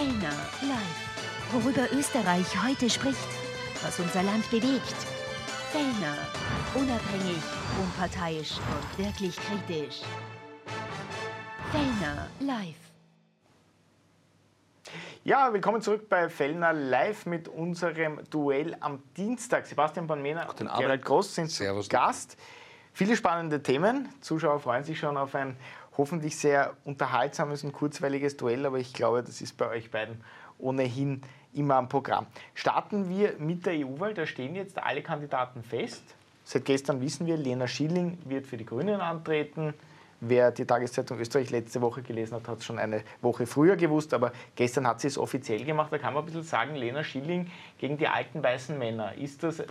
Fellner live. Worüber Österreich heute spricht, was unser Land bewegt. Fellner, unabhängig, unparteiisch und wirklich kritisch. Fellner live. Ja, willkommen zurück bei Fellner live mit unserem Duell am Dienstag. Sebastian Bonmena und Gerald Groß sind Servus. Gast. Viele spannende Themen. Zuschauer freuen sich schon auf ein hoffentlich sehr unterhaltsames und kurzweiliges Duell, aber ich glaube, das ist bei euch beiden ohnehin immer am Programm. Starten wir mit der EU-Wahl. Da stehen jetzt alle Kandidaten fest. Seit gestern wissen wir, Lena Schilling wird für die Grünen antreten. Wer die Tageszeitung Österreich letzte Woche gelesen hat, hat es schon eine Woche früher gewusst, aber gestern hat sie es offiziell gemacht. Da kann man ein bisschen sagen, Lena Schilling gegen die alten weißen Männer. Ist das äh,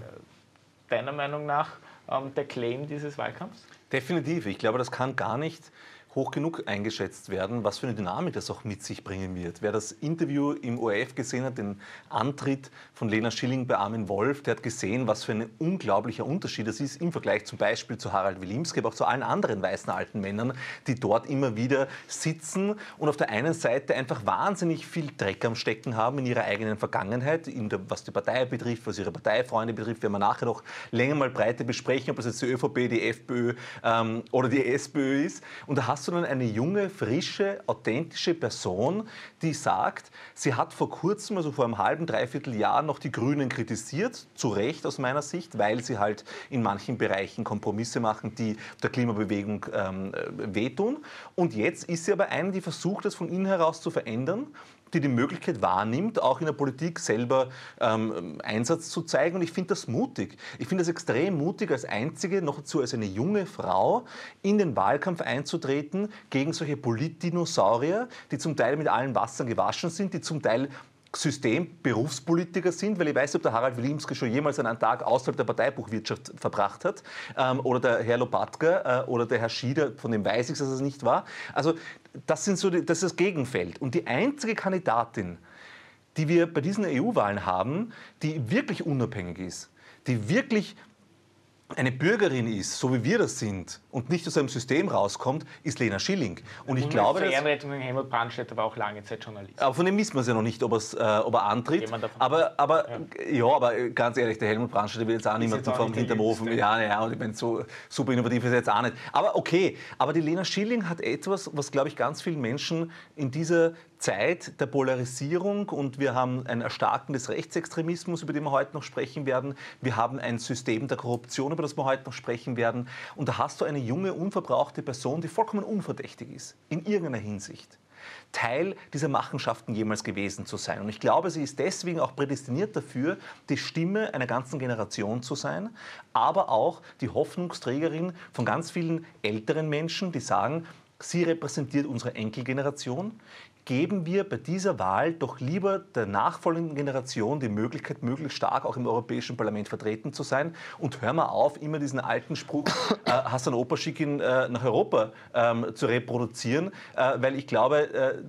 deiner Meinung nach ähm, der Claim dieses Wahlkampfs? Definitiv. Ich glaube, das kann gar nicht hoch genug eingeschätzt werden, was für eine Dynamik das auch mit sich bringen wird. Wer das Interview im ORF gesehen hat, den Antritt von Lena Schilling bei Armin Wolf, der hat gesehen, was für ein unglaublicher Unterschied das ist im Vergleich zum Beispiel zu Harald Wilimski, aber auch zu allen anderen weißen alten Männern, die dort immer wieder sitzen und auf der einen Seite einfach wahnsinnig viel Dreck am Stecken haben in ihrer eigenen Vergangenheit, der, was die Partei betrifft, was ihre Parteifreunde betrifft, werden wir nachher noch länger mal breiter besprechen, ob es jetzt die ÖVP, die FPÖ ähm, oder die SPÖ ist. Und da hast du dann eine junge, frische, authentische Person, die sagt, sie hat vor kurzem, also vor einem halben, dreiviertel Jahr, noch die Grünen kritisiert, zu Recht aus meiner Sicht, weil sie halt in manchen Bereichen Kompromisse machen, die der Klimabewegung ähm, wehtun. Und jetzt ist sie aber eine, die versucht, das von innen heraus zu verändern die die Möglichkeit wahrnimmt, auch in der Politik selber ähm, Einsatz zu zeigen. Und ich finde das mutig. Ich finde das extrem mutig, als Einzige, noch dazu als eine junge Frau, in den Wahlkampf einzutreten gegen solche Politdinosaurier, die zum Teil mit allen Wassern gewaschen sind, die zum Teil System-Berufspolitiker sind, weil ich weiß, ob der Harald Wilimski schon jemals einen Tag außerhalb der Parteibuchwirtschaft verbracht hat, ähm, oder der Herr Lopatka äh, oder der Herr Schieder, von dem weiß ich, dass es nicht war. Also das, sind so die, das ist das Gegenfeld. Und die einzige Kandidatin, die wir bei diesen EU-Wahlen haben, die wirklich unabhängig ist, die wirklich eine Bürgerin ist, so wie wir das sind, und nicht aus einem System rauskommt, ist Lena Schilling. Und ich glaube, dass... Ehrenrettung Helmut Brandstätter war auch lange Zeit Journalist. Aber von dem wissen wir es ja noch nicht, ob, äh, ob er antritt. Aber, aber, ja. ja. aber ganz ehrlich, der Helmut Brandstätter will jetzt auch niemanden vom hinterm Ofen. Ja, ja, und ich meine, so super innovativ ist er jetzt auch nicht. Aber okay, aber die Lena Schilling hat etwas, was, glaube ich, ganz vielen Menschen in dieser Zeit der Polarisierung und wir haben ein Erstarken des Rechtsextremismus, über den wir heute noch sprechen werden. Wir haben ein System der Korruption, über das wir heute noch sprechen werden. Und da hast du eine junge, unverbrauchte Person, die vollkommen unverdächtig ist, in irgendeiner Hinsicht. Teil dieser Machenschaften jemals gewesen zu sein. Und ich glaube, sie ist deswegen auch prädestiniert dafür, die Stimme einer ganzen Generation zu sein, aber auch die Hoffnungsträgerin von ganz vielen älteren Menschen, die sagen, sie repräsentiert unsere Enkelgeneration geben wir bei dieser Wahl doch lieber der nachfolgenden Generation die Möglichkeit, möglichst stark auch im Europäischen Parlament vertreten zu sein. Und hör mal auf, immer diesen alten Spruch, äh, Hassan Opaschikin äh, nach Europa ähm, zu reproduzieren, äh, weil ich glaube, äh,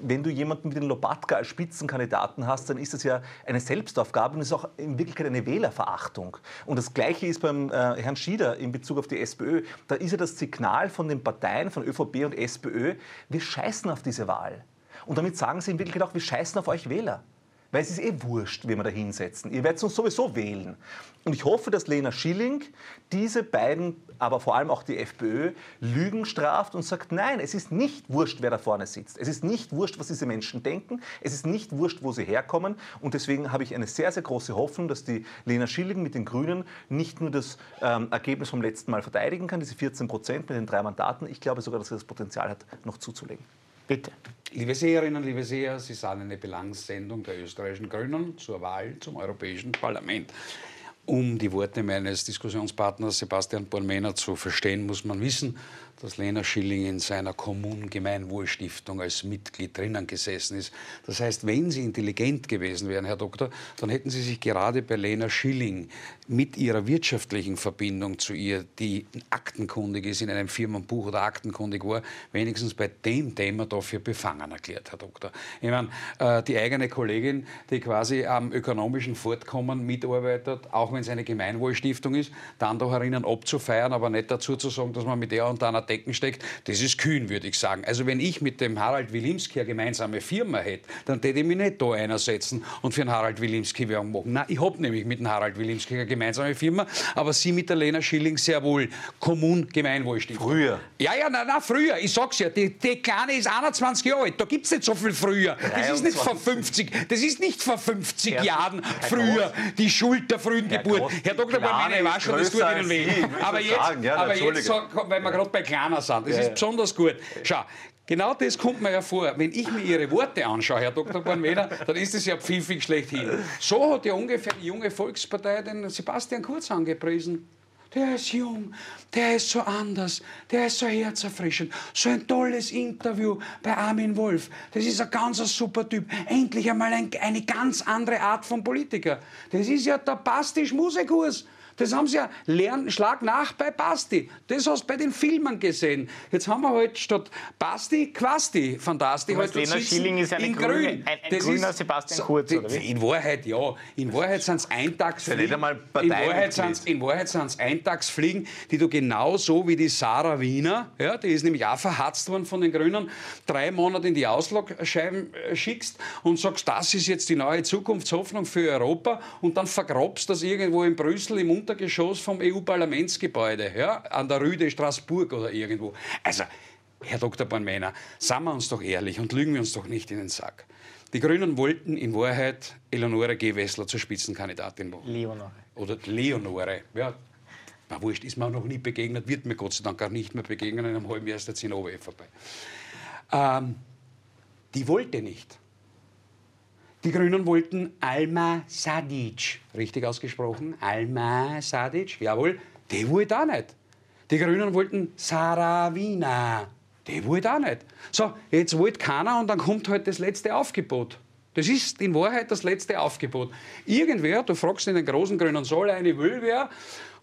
wenn du jemanden mit den Lobatka als Spitzenkandidaten hast, dann ist das ja eine Selbstaufgabe und ist auch in Wirklichkeit eine Wählerverachtung. Und das Gleiche ist beim äh, Herrn Schieder in Bezug auf die SPÖ. Da ist ja das Signal von den Parteien, von ÖVP und SPÖ, wir scheißen auf diese Wahl. Und damit sagen sie in Wirklichkeit auch, wir scheißen auf euch Wähler. Weil es ist eh wurscht, wie wir da hinsetzen. Ihr werdet uns sowieso wählen. Und ich hoffe, dass Lena Schilling diese beiden, aber vor allem auch die FPÖ, Lügen straft und sagt, nein, es ist nicht wurscht, wer da vorne sitzt. Es ist nicht wurscht, was diese Menschen denken. Es ist nicht wurscht, wo sie herkommen. Und deswegen habe ich eine sehr, sehr große Hoffnung, dass die Lena Schilling mit den Grünen nicht nur das ähm, Ergebnis vom letzten Mal verteidigen kann, diese 14 Prozent mit den drei Mandaten. Ich glaube sogar, dass sie das Potenzial hat, noch zuzulegen. Bitte. Liebe Seherinnen, liebe Seher, Sie sahen eine Belangssendung der österreichischen Grünen zur Wahl zum Europäischen Parlament. Um die Worte meines Diskussionspartners Sebastian Bornmänner zu verstehen, muss man wissen, dass Lena Schilling in seiner Kommungemeinwohlstiftung als Mitglied drinnen gesessen ist. Das heißt, wenn Sie intelligent gewesen wären, Herr Doktor, dann hätten Sie sich gerade bei Lena Schilling mit ihrer wirtschaftlichen Verbindung zu ihr, die aktenkundig ist in einem Firmenbuch oder aktenkundig war, wenigstens bei dem Thema dafür befangen erklärt, Herr Doktor. Ich meine, äh, die eigene Kollegin, die quasi am ökonomischen Fortkommen mitarbeitet, auch wenn es eine Gemeinwohlstiftung ist, dann doch erinnern abzufeiern, aber nicht dazu zu sagen, dass man mit der und einer Decken steckt, das ist kühn, würde ich sagen. Also wenn ich mit dem Harald Wilimski eine gemeinsame Firma hätte, dann hätte ich mich nicht da einersetzen und für den Harald Wilimski Werbung machen. Nein, ich habe nämlich mit dem Harald Wilimski eine gemeinsame Firma, aber Sie mit der Lena Schilling sehr wohl Kommun Gemeinwohlstiftung. Früher? Ja, ja, nein, nein, früher. Ich sag's ja, die, die Kleine ist 21 Jahre alt. Da gibt's nicht so viel früher. Das ist nicht vor 50, das ist nicht vor 50 Herr, Jahren Herr früher die Schuld der frühen Herr Geburt. Groß, Herr Dr. Barmene, ich weiß schon, das tut Ihnen weh. Aber jetzt, ja, aber jetzt weil wir gerade bei Kleiner sind, das ja, ist besonders gut. Schau, Genau das kommt mir ja vor. Wenn ich mir Ihre Worte anschaue, Herr Dr. Bornweder, dann ist es ja pfiffig schlechthin. So hat ja ungefähr die junge Volkspartei den Sebastian Kurz angepriesen. Der ist jung, der ist so anders, der ist so herzerfrischend. So ein tolles Interview bei Armin Wolf. Das ist ein ganz super Typ. Endlich einmal ein, eine ganz andere Art von Politiker. Das ist ja der Bastisch-Musikurs. Das haben sie ja lernen, Schlag nach bei Basti. Das hast du bei den Filmen gesehen. Jetzt haben wir halt statt Basti Quasti von Basti halt Lena Schilling ist eine in grüne, grün. ein, ein grüner Sebastian Kurz, oder wie? In Wahrheit ja. In Wahrheit sind es Eintagsfliegen. In Wahrheit sind es Eintagsfliegen, die du genauso wie die Sarah Wiener, ja, die ist nämlich auch verhatzt worden von den Grünen, drei Monate in die Auslagscheiben äh, schickst und sagst, das ist jetzt die neue Zukunftshoffnung für Europa und dann vergrobst das irgendwo in Brüssel im Untergeschoss vom EU-Parlamentsgebäude, ja, an der Rüde Straßburg oder irgendwo. Also, Herr Dr. Bornmänner, sagen wir uns doch ehrlich und lügen wir uns doch nicht in den Sack. Die Grünen wollten in Wahrheit Eleonore G. Wessler zur Spitzenkandidatin machen. Leonore. Oder Leonore. Ja, na, wurscht, ist mir noch nie begegnet, wird mir Gott sei Dank auch nicht mehr begegnen. In einem halben Jahr ist der Zinnobe vorbei. Ähm, die wollte nicht. Die Grünen wollten Alma Sadic, richtig ausgesprochen, Alma Sadic, jawohl, die wollte auch nicht. Die Grünen wollten Saravina, die wollte auch nicht. So, jetzt wollte keiner und dann kommt halt das letzte Aufgebot. Das ist in Wahrheit das letzte Aufgebot. Irgendwer, du fragst in den großen grünen Saal, eine will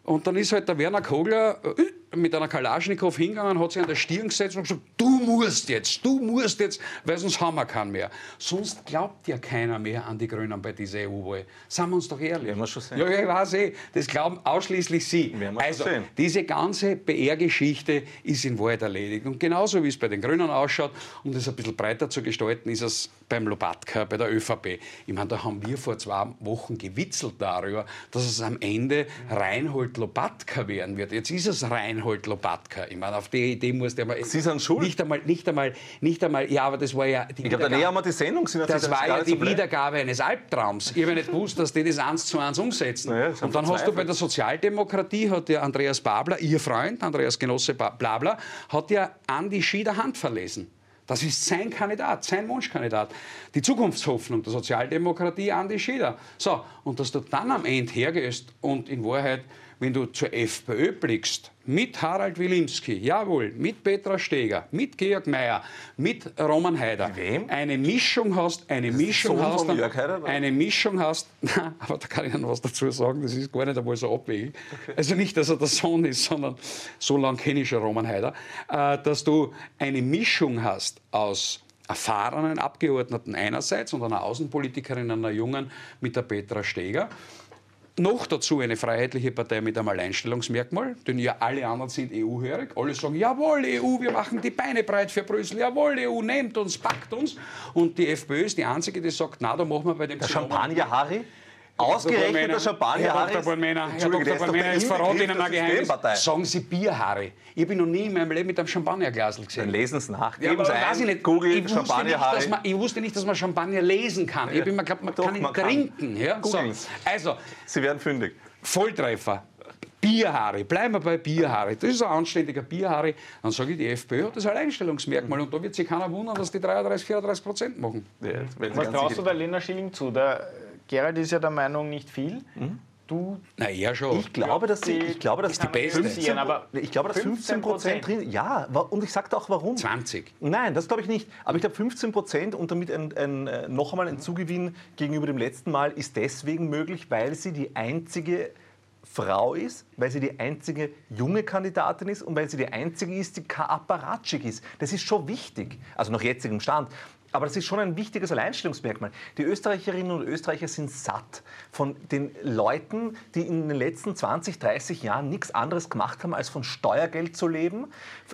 und dann ist halt der Werner Kogler äh, mit einer Kalaschnikow hingegangen, hat sich an der Stirn gesetzt und gesagt, du musst jetzt, du musst jetzt, weil sonst haben wir keinen mehr. Sonst glaubt ja keiner mehr an die Grünen bei dieser EU-Wahl. Sagen wir uns doch ehrlich. Werden wir schon sehen. Ja, ich weiß eh. Das glauben ausschließlich Sie. also, sehen. diese ganze PR-Geschichte ist in Wahrheit erledigt. Und genauso wie es bei den Grünen ausschaut, um das ein bisschen breiter zu gestalten, ist es beim Lobatka, bei der ÖVP. Ich meine, da haben wir vor zwei Wochen gewitzelt darüber, dass es am Ende Reinhold Lopatka werden wird. Jetzt ist es Reinhold Lopatka. Ich meine, auf die Idee muss der mal. Sie sind schuld. Nicht einmal, nicht einmal, nicht einmal, ja, aber das war ja. Die ich glaube, da nähern wir die Sendung. Sind das war ja die Wiedergabe eines Albtraums. Ich habe nicht gewusst, dass die das eins zu eins umsetzen. Naja, Und dann hast du bei der Sozialdemokratie, hat der Andreas Babler, ihr Freund, Andreas Genosse Babler, hat ja Andi Schieder Hand verlesen. Das ist sein Kandidat, sein Wunschkandidat. Die Zukunftshoffnung der Sozialdemokratie, Andi Schieder. So, und dass du dann am Ende hergehst und in Wahrheit wenn du zur FPÖ blickst, mit Harald Wilimski, jawohl, mit Petra Steger, mit Georg Mayer, mit Roman Heider, Wem? eine Mischung hast, eine Mischung hast, dann, eine Mischung hast, na, aber da kann ich noch was dazu sagen, das ist gar nicht einmal so abwegig. Okay. Also nicht, dass er der Sohn ist, sondern so lange kenne ich schon Roman Heider, äh, dass du eine Mischung hast aus erfahrenen Abgeordneten einerseits und einer Außenpolitikerin, einer Jungen mit der Petra Steger noch dazu eine freiheitliche Partei mit einem Alleinstellungsmerkmal, denn ja alle anderen sind EU-hörig. Alle sagen, jawohl, EU, wir machen die Beine breit für Brüssel. Jawohl, EU, nehmt uns, packt uns. Und die FPÖ ist die einzige, die sagt, na, da machen wir bei dem... Der Champagner-Harry? Ausgerechnet der Champagner Herr Dr. Bormena, Herr Dr. Bormena, jetzt verrate Ihnen ein Geheimnis. Sagen Sie Bierhaare. Ich habe noch nie in meinem Leben mit einem Champagnerglasel gesehen. Dann lesen Sie nach. Geben Sie ein, nicht. Google ich Champagnerhaare. Ich wusste nicht, dass man Champagner lesen kann. Ich habe immer geglaubt, man Doch, kann ihn man trinken. Kann. Ja? So. Also, Sie werden fündig. Volltreffer. Bierhaare, bleiben wir bei Bierhaare. Das ist ein anständiger Bierhaare. Dann sage ich, die FPÖ hat das Alleinstellungsmerkmal und da wird sich keiner wundern, dass die 33, 34 Prozent machen. Ja, Was traust du der Lena Schilling zu? Der Gerald ist ja der Meinung, nicht viel. Mhm. Du, Na, eher schon. Ich glaube, dass die, ich glaube, dass die beste. 15, aber ich glaube, dass 15 Prozent drin. Ja, und ich sage auch warum. 20. Nein, das glaube ich nicht. Aber ich glaube 15 Prozent und damit ein, ein, äh, noch einmal ein Zugewinn gegenüber dem letzten Mal ist deswegen möglich, weil sie die einzige Frau ist, weil sie die einzige junge Kandidatin ist und weil sie die einzige ist, die kein Apparatschik ist. Das ist schon wichtig, also nach jetzigem Stand. Aber das ist schon ein wichtiges Alleinstellungsmerkmal. Die Österreicherinnen und Österreicher sind satt von den Leuten, die in den letzten 20, 30 Jahren nichts anderes gemacht haben, als von Steuergeld zu leben,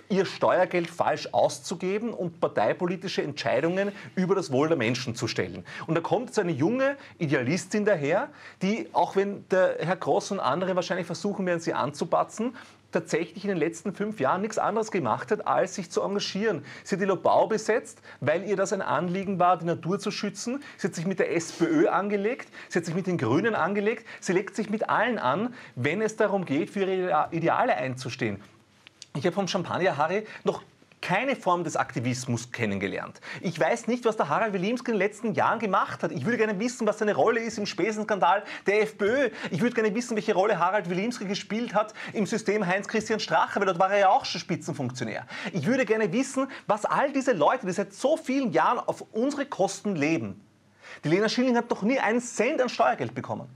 ihr Steuergeld falsch auszugeben und parteipolitische Entscheidungen über das Wohl der Menschen zu stellen. Und da kommt jetzt eine junge Idealistin daher, die, auch wenn der Herr Gross und andere wahrscheinlich versuchen werden, sie anzupatzen, tatsächlich in den letzten fünf Jahren nichts anderes gemacht hat, als sich zu engagieren. Sie hat die Lobau besetzt, weil ihr das ein Anliegen war, die Natur zu schützen. Sie hat sich mit der SPÖ angelegt, sie hat sich mit den Grünen angelegt, sie legt sich mit allen an, wenn es darum geht, für ihre Ideale einzustehen. Ich habe vom Champagner Harry noch keine Form des Aktivismus kennengelernt. Ich weiß nicht, was der Harald Wilimski in den letzten Jahren gemacht hat. Ich würde gerne wissen, was seine Rolle ist im Spesenskandal der FPÖ. Ich würde gerne wissen, welche Rolle Harald Wilimski gespielt hat im System Heinz-Christian Strache, weil dort war er ja auch schon Spitzenfunktionär. Ich würde gerne wissen, was all diese Leute, die seit so vielen Jahren auf unsere Kosten leben. Die Lena Schilling hat doch nie einen Cent an Steuergeld bekommen.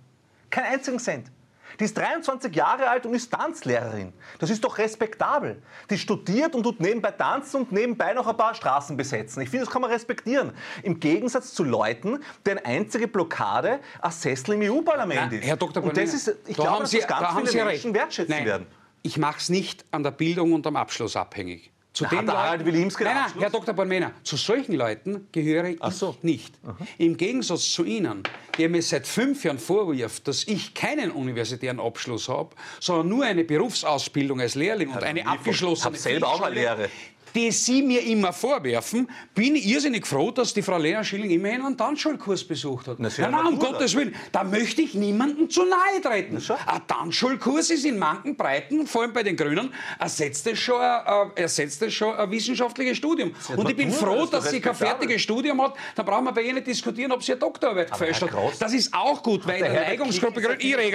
Keinen einzigen Cent. Die ist 23 Jahre alt und ist Tanzlehrerin. Das ist doch respektabel. Die studiert und tut nebenbei tanzen und nebenbei noch ein paar Straßen besetzen. Ich finde, das kann man respektieren. Im Gegensatz zu Leuten, deren einzige Blockade ein Sessel im EU-Parlament ist. Herr Dr. Und das ist, ich da glaube, dass Sie, das ganz da viele Sie Menschen recht. wertschätzen Nein, werden. Ich mache es nicht an der Bildung und am Abschluss abhängig. Zu Na, hat der Harald Wilimski nein, den nein? Herr Dr. Bormena, zu solchen Leuten gehöre ich so. nicht. Im Gegensatz zu Ihnen, der mir seit fünf Jahren vorwirft, dass ich keinen universitären Abschluss habe, sondern nur eine Berufsausbildung als Lehrling und eine abgeschlossene Ich habe selber auch eine Lehre. Die Sie mir immer vorwerfen, bin ich irrsinnig froh, dass die Frau Lena Schilling immerhin einen Tanzschulkurs besucht hat. Na, Na, sehr nein, um. Gottes Willen, da möchte ich niemandem zu nahe treten. schon. Ein Tanzschulkurs ist in manchen Breiten, vor allem bei den Grünen, ersetzt es schon, ein- äh, ersetzt es schon ein wissenschaftliches Studium. Und ich bin froh, das ist doch dass sie kein fertiges Studium hat. Dann brauchen wir bei ihr nicht diskutieren, ob sie eine Doktorarbeit gefälscht hat. Das ist auch gut, weil in der Neigungsgruppe Grün, ich rede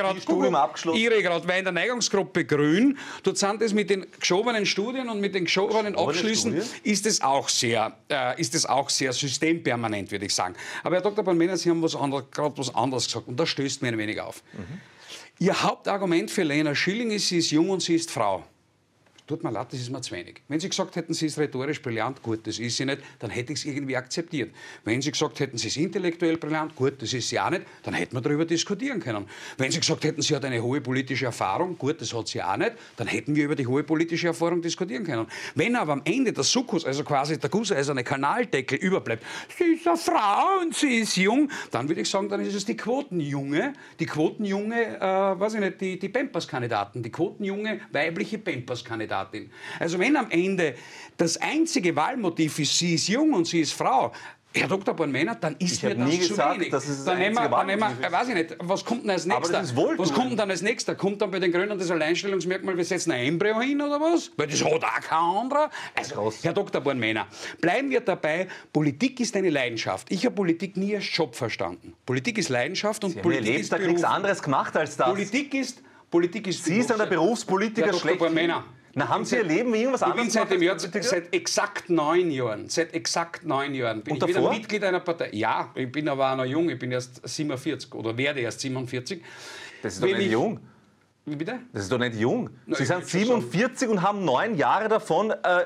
gerade, weil in der Neigungsgruppe Grün, dort sind es mit den geschobenen Studien und mit den geschobenen Abschlüssen, Studien? ist es auch sehr, äh, ist es auch sehr systempermanent, würde ich sagen. Aber Herr Dr. Balmena, Sie haben was anderes, gerade was anderes gesagt und das stößt mir ein wenig auf. Ihr Hauptargument für Lena Schilling ist, sie ist jung und sie ist Frau. Tut mir leid, das ist mir zu wenig. Wenn Sie gesagt hätten, sie ist rhetorisch brillant, gut, das ist sie nicht, dann hätte ich es irgendwie akzeptiert. Wenn Sie gesagt hätten, sie ist intellektuell brillant, gut, das ist sie auch nicht, dann hätten wir darüber diskutieren können. Wenn Sie gesagt hätten, sie hat eine hohe politische Erfahrung, gut, das hat sie auch nicht, dann hätten wir über die hohe politische Erfahrung diskutieren können. Wenn aber am Ende der Sukkus, also quasi der gusseiserne Kanaldeckel überbleibt, sie ist eine Frau und sie ist jung, dann würde ich sagen, dann ist es die Quotenjunge, die Quotenjunge, äh, weiß ich nicht, die, die Pampers-Kandidaten, die Quotenjunge weibliche Pampers-Kandidatin. Also wenn am Ende das einzige Wahlmotiv ist, sie ist jung und sie ist Frau, Herr Dr. Bornmänner, dann ist Ich mir das nie zu gesagt, wenig. das dann nehmen wir, dann nehmen wir, ist. weiß ich nicht, was kommt denn als nächster? ist was kommt denn dann als nächster? Kommt dann bei den Grünen das Alleinstellungsmerkmal, wir setzen ein Embryo hin oder was? Weil das hat auch kein anderer. Also. Herr Dr. Bornmänner, bleiben wir dabei, Politik ist eine Leidenschaft. Ich habe Politik nie als Job verstanden. Politik ist Leidenschaft und Sie haben Politik ihr Leben ist da nichts Beruf. anderes gemacht als das. Politik ist, Politik ist Sie sind der Berufspolitiker Herr Dr. schlecht. Bornmänner. Na, haben Sie Ihr Leben wie irgendwas Ich bin anderes seit, dem Jahr, seit exakt neun Jahren, seit exakt neun Jahren bin Und ich wieder? Mitglied einer Partei. Ja, ich bin aber auch noch jung, ich bin erst 47 oder werde erst 47. Das ist doch Wenn nicht ich- jung. Wie bitte? Das ist doch nicht jung. Na, Sie sind würd schon 47 und haben neun Jahre davon äh,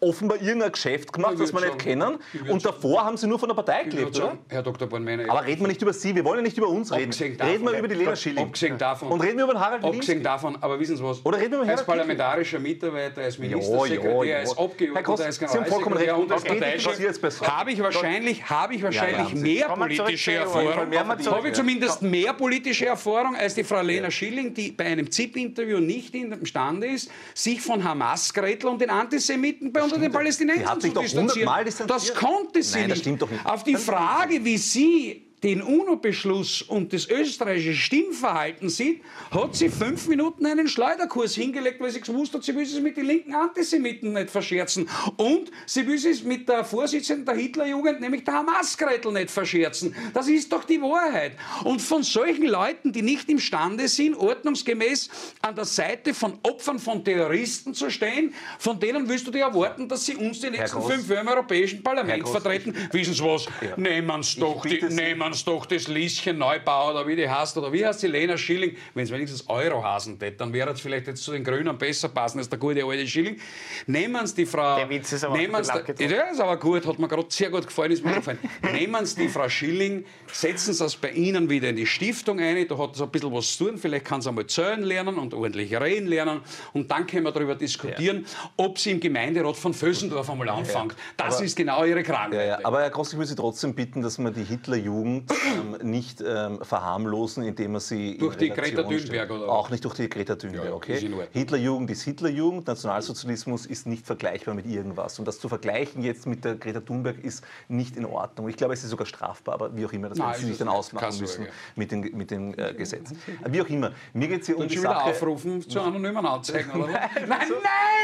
offenbar irgendein Geschäft gemacht, das wir nicht kennen. Und davor haben Sie nur von der Partei gelebt, oder? Herr Dr. Bornmänner, Aber reden wir nicht über Sie, wir wollen ja nicht über uns reden. Abgesehen Reden wir über die Lena Schilling. Abgesehen davon- Und reden wir über den Harald Abgesehen Wilimski. davon, aber wissen Sie was? Oder reden wir über als parlamentarischer Mitarbeiter, als Ministersekretär, ja, ja. als Abgeordneter, Groß, als Generalsekretär und als Parteichef habe ich wahrscheinlich, habe ich wahrscheinlich mehr politische Erfahrung. Habe ich zumindest mehr politische Erfahrung als die Frau Lena Schilling, die bei einem ZIP-Interview nicht imstande ist, sich von Hamas-Gretel und den Antisemiten bei unter den Palästinensern zu distanzieren. Das konnte sie Nein, das nicht. Auf die Frage, wie sie den UNO-Beschluss und das österreichische Stimmverhalten sieht, hat sie fünf Minuten einen Schleuderkurs hingelegt, weil sie gewusst hat, sie will es mit den linken Antisemiten nicht verscherzen. Und sie will es mit der Vorsitzenden der Hitlerjugend, nämlich der Hamas-Gretel, nicht verscherzen. Das ist doch die Wahrheit. Und von solchen Leuten, die nicht imstande sind, ordnungsgemäß an der Seite von Opfern von Terroristen zu stehen, von denen willst du dir erwarten, dass sie uns die nächsten fünf Jahre im Europäischen Parlament Groß, vertreten. Wissen Sie was? Nehmen Sie doch, die, nehmen Sie doch das Lieschen Neubauer oder wie die heißt, oder wie heißt die Lena Schilling, wenn es wenigstens Eurohasen tät, dann wäre es vielleicht jetzt zu den Grünen besser passen als der gute alte Schilling. Nehmen Sie die Frau... Der Witz ist aber nehmen Sie, Der ist aber gut, hat mir gerade sehr gut gefallen, ist mir gefallen. nehmen Sie die Frau Schilling, setzen Sie das bei Ihnen wieder in die Stiftung ein, da hat es ein bisschen was zu tun, vielleicht kann sie einmal zählen lernen und ordentlich reden lernen und dann können wir darüber diskutieren, ja. ob sie im Gemeinderat von Vösendorf einmal anfängt. Ja, das aber, ist genau ihre Krankheit. Ja, aber Herr Gross, ich würde Sie trotzdem bitten, dass wir die Hitlerjugend ähm, nicht ähm, verharmlosen, indem man sie durch die Greta Thunberg oder auch nicht durch die Greta Thunberg, okay? Hitlerjugend ist Hitlerjugend, Nationalsozialismus ist nicht vergleichbar mit irgendwas und das zu vergleichen jetzt mit der Greta Thunberg ist nicht in Ordnung. Ich glaube, es ist sogar strafbar, aber wie auch immer, das werden Sie nicht dann ausmachen müssen mit den, mit den äh, Gesetzen. Wie auch immer, mir geht es hier um die Sache... aufrufen zu anonymen Anzeigen, oder? nein, nein,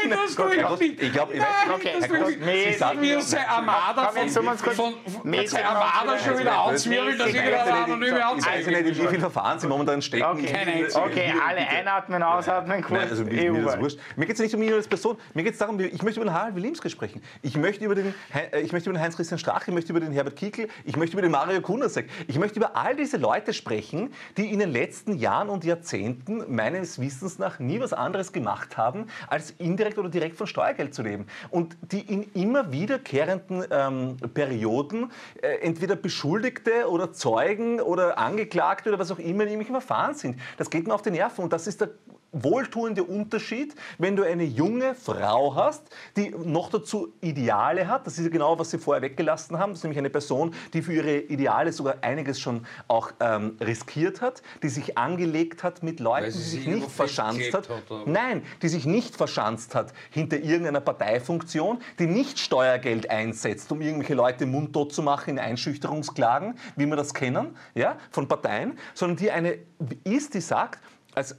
nein, das tue ich nicht. Ich glaube, ich weiß, okay, Sie sagen mir, sei Armada von, von, von Armada schon auswirbeln, dass ich wieder eine anonyme Anzeige Ich weiß nicht, in wie vielen Verfahren Sie momentan stecken. Okay, okay alle einatmen, ausatmen, kurz. Nein, also mir, mir, wurscht. mir geht es nicht um ihn als Person, mir geht es darum, ich möchte über den Harald Wilimski sprechen. Ich möchte über den, äh, ich möchte über den Heinz-Christian Strach, ich möchte über den Herbert Kickl, ich möchte über den Mario Kunasek. Ich möchte über all diese Leute sprechen, die in den letzten Jahren und Jahrzehnten meines Wissens nach nie was anderes gemacht haben, als indirekt oder direkt von Steuergeld zu leben. Und die in immer wiederkehrenden ähm, Perioden äh, entweder Beschuldigte oder Zeugen oder Angeklagte oder was auch immer in irgendwelchen Verfahren sind. Das geht mir auf die Nerven und das ist der wohltuende Unterschied, wenn du eine junge Frau hast, die noch dazu Ideale hat. Das ist ja genau, was Sie vorher weggelassen haben. Das ist nämlich eine Person, die für ihre Ideale sogar einiges schon auch ähm, riskiert hat, die sich angelegt hat mit Leuten, die sich nicht verschanzt hat. hat Nein, die sich nicht verschanzt hat hinter irgendeiner Parteifunktion, die nicht Steuergeld einsetzt, um irgendwelche Leute mundtot zu machen in Einschüchterungsklagen, wie wir das kennen, ja, von Parteien, sondern die eine ist, die sagt, als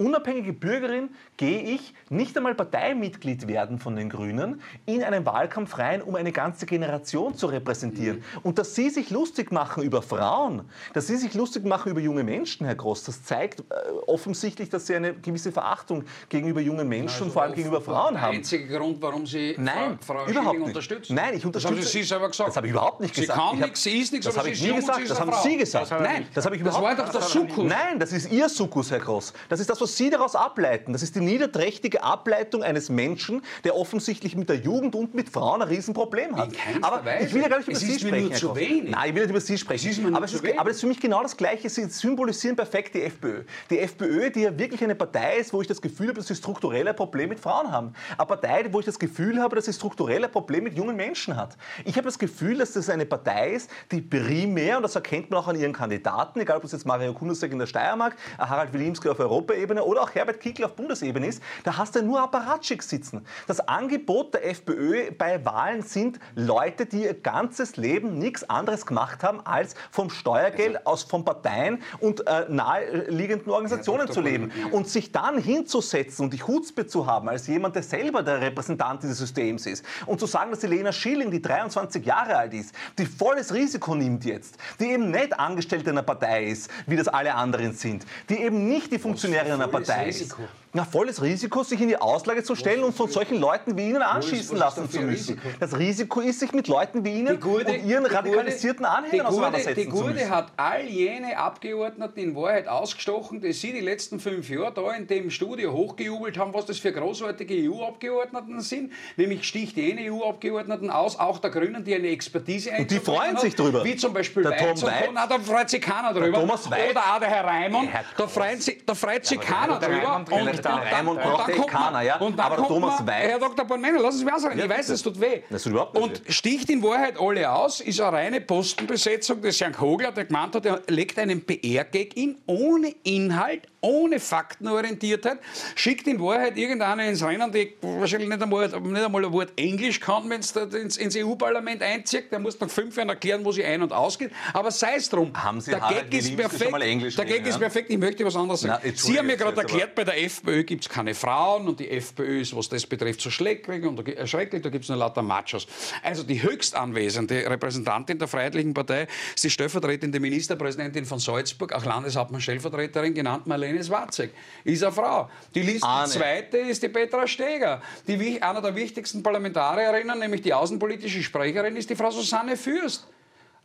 unabhängige Bürgerin gehe ich nicht einmal Parteimitglied werden von den Grünen in einen Wahlkampf rein, um eine ganze Generation zu repräsentieren. Mhm. Und dass Sie sich lustig machen über Frauen, dass Sie sich lustig machen über junge Menschen, Herr Gross, das zeigt äh, offensichtlich, dass Sie eine gewisse Verachtung gegenüber jungen Menschen also und vor allem gegenüber Frauen haben. Der einzige Grund, warum Sie Nein, Frau, Frau überhaupt nicht. unterstützen. Nein, ich unterstütze. Das haben Sie selber gesagt. Das habe ich überhaupt nicht gesagt. Sie kann nichts, sie ist nichts, das habe ich nie gesagt. Das haben Frau. Sie gesagt. Nein, das habe ich überhaupt Das war doch der Sukkus. Nein, das ist Ihr Sukkus, Herr Gross. Das ist das, was Sie daraus ableiten. Das ist die niederträchtige Ableitung eines Menschen, der offensichtlich mit der Jugend und mit Frauen ein Riesenproblem hat. Aber Weise. ich will ja gar nicht über es Sie sprechen. Nur zu wenig. Nein, ich will nicht über Sie sprechen. Aber es, ist, aber es ist für mich genau das Gleiche. Sie symbolisieren perfekt die FPÖ. Die FPÖ, die ja wirklich eine Partei ist, wo ich das Gefühl habe, dass sie strukturelle Probleme mit Frauen haben. Eine Partei, wo ich das Gefühl habe, dass sie strukturelle Probleme mit jungen Menschen hat. Ich habe das Gefühl, dass das eine Partei ist, die primär, und das erkennt man auch an ihren Kandidaten, egal ob es jetzt Mario Kunasek in der Steiermark, Harald Wilimski auf Europaebene oder auch Herbert Kickl auf Bundesebene ist, da hast du nur Apparatschicks sitzen. Das Angebot der FPÖ bei Wahlen sind Leute, die ihr ganzes Leben nichts anderes gemacht haben, als vom Steuergeld also, aus von Parteien und äh, naheliegenden Organisationen ja, zu leben. Und sich dann hinzusetzen und die Hutzpe zu haben, als jemand, der selber der Repräsentant dieses Systems ist. Und zu sagen, dass die Lena Schilling, die 23 Jahre alt ist, die volles Risiko nimmt jetzt, die eben nicht Angestellte einer Partei ist, wie das alle anderen sind, die eben nicht die Funktionäre einer Partei Risiko? ist na, volles Risiko, sich in die Auslage zu stellen und von solchen Leuten wie Ihnen anschießen lassen zu müssen. Risiko? Das Risiko ist, sich mit Leuten wie Ihnen Gurde, und Ihren radikalisierten Gurde, Anhängern auseinandersetzen Die Gurde hat all jene Abgeordneten in Wahrheit ausgestochen, die Sie die letzten fünf Jahre da in dem Studio hochgejubelt haben, was das für großartige EU-Abgeordneten sind. Nämlich sticht jene EU-Abgeordneten aus, auch der Grünen, die eine Expertise Und die freuen sich drüber. Wie zum Beispiel der Tom Weiz. Na, da freut sich keiner drüber. Thomas Weiz. Oder auch der Herr Reimann. Da freut sich, da freut sich ja, keiner drüber. Und dann, Raimund braucht eh keiner, ja. Und aber Thomas Weiß... Herr Dr. Bornmänner, lassen Sie mich ausreden. Ja, ich weiß, es tut weh. Das tut überhaupt Und sticht in Wahrheit alle aus, ist eine reine Postenbesetzung des Herrn Kogler, der gemeint hat, er legt einen PR-Gag in, ohne Inhalt, ohne Faktenorientiertheit, schickt in Wahrheit irgendeine ins Rennen, die wahrscheinlich nicht einmal, nicht einmal ein Wort Englisch kann, wenn es ins, ins EU-Parlament einzieht. Der muss nach fünf Jahren erklären, wo sie ein- und ausgeht. Aber sei es drum. Haben Sie der Gag ist perfekt. der Gag ist perfekt. Ich möchte was anderes sagen. Na, sie haben mir gerade erklärt, bei der FPÖ gibt es keine Frauen und die FPÖ ist, was das betrifft, so schrecklich und erschrecklich. Da gibt es nur lauter Machos. Also die höchst anwesende Repräsentantin der Freiheitlichen Partei ist die stellvertretende Ministerpräsidentin von Salzburg, auch Landeshauptmann-Stellvertreterin genannt, Marlene Helene Swarzek ist eine Frau. Die Liste zweite ist die Petra Steger. Die, einer der wichtigsten Parlamentarierinnen, nämlich die außenpolitische Sprecherin, ist die Frau Susanne Fürst.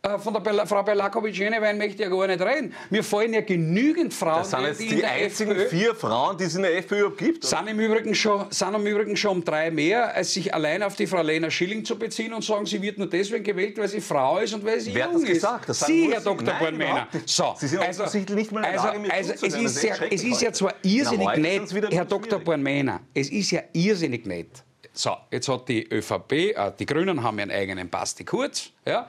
Äh, von der Bel Frau Belakovic-Jenewein möchte ich ja gar nicht reden. Mir fallen ja genügend Frauen, das sind jetzt die, die einzigen FPÖ, vier Frauen, die es in der FPÖ gibt. Sind im, Übrigen schon, sind im Übrigen schon um drei mehr, als sich allein auf die Frau Lena Schilling zu beziehen und sagen, sie wird nur deswegen gewählt, weil sie Frau ist und weil sie Wer jung hat das gesagt? Das Sie, Herr Dr. Bornmänner. So, sie sind also, offensichtlich nicht mal in der also, also, also es, ist ja, es ist ja zwar irrsinnig nett, Herr Dr. Bornmänner, es ist ja irrsinnig nett. So, jetzt hat die ÖVP, äh, die Grünen haben ihren eigenen Basti Kurz, ja,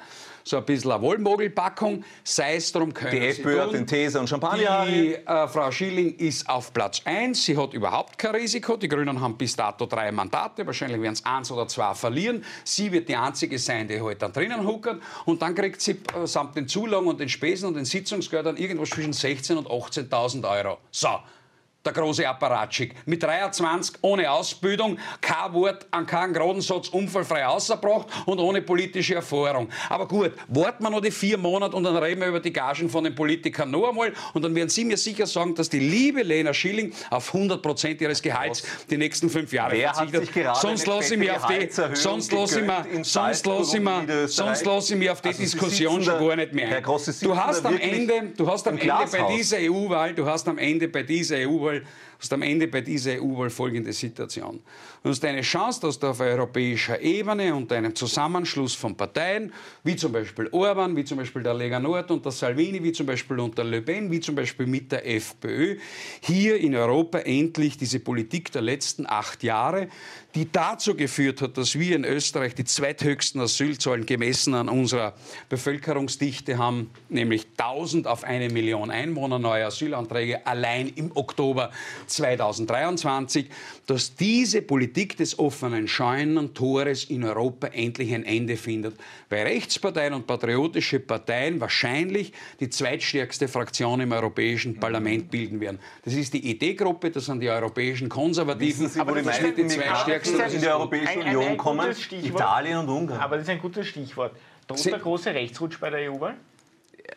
so ein bisschen eine Wollmogelpackung, sei es darum, können Die FPÖ hat den These und Champagner. Die äh, Frau Schilling ist auf Platz 1, sie hat überhaupt kein Risiko. Die Grünen haben bis dato drei Mandate, wahrscheinlich werden es eins oder zwei verlieren. Sie wird die Einzige sein, die heute halt dann drinnen huckert und dann kriegt sie äh, samt den Zulagen und den Spesen und den Sitzungsgeldern irgendwas zwischen 16.000 und 18.000 Euro. So, der große Apparatschik. Mit 23 ohne Ausbildung, kein Wort an keinen geraden Satz unfallfrei ausgebracht und ohne politische Erfahrung. Aber gut, warten wir noch die vier Monate und dann reden wir über die Gagen von den Politikern noch einmal und dann werden Sie mir sicher sagen, dass die liebe Lena Schilling auf 100 Prozent ihres Gehalts die nächsten fünf Jahre Wer verzichtet. sonst lasse ich mich auf die, sonst lasse ich mir, sonst lasse ich mir, sonst lasse ich mir auf die also Diskussion schon gar nicht mehr ein. Du hast am Ende, du hast am Ende bei dieser EU-Wahl, du hast am Ende bei dieser EU-Wahl right hast am Ende bei dieser EU-Wahl folgende Situation. Du hast eine Chance, dass du auf europäischer Ebene unter einem Zusammenschluss von Parteien, wie zum Beispiel Orban, wie zum Beispiel der Lega Nord und der Salvini, wie zum Beispiel unter Le Pen, wie zum Beispiel mit der FPÖ, hier in Europa endlich diese Politik der letzten acht Jahre, die dazu geführt hat, dass wir in Österreich die zweithöchsten Asylzahlen gemessen an unserer Bevölkerungsdichte haben, nämlich 1000 auf eine Million Einwohner neue Asylanträge allein im Oktober 2023, dass diese Politik des offenen Scheunentores in Europa endlich ein Ende findet, weil Rechtsparteien und patriotische Parteien wahrscheinlich die zweitstärkste Fraktion im Europäischen Parlament bilden werden. Das ist die ID-Gruppe, das sind die europäischen Konservativen, Sie, aber das ist die zweitstärkste in die Europäische Union ein, ein kommen, Italien und Ungarn. Aber das ist ein gutes Stichwort. Droht der große Rechtsrutsch bei der EU-Wahl?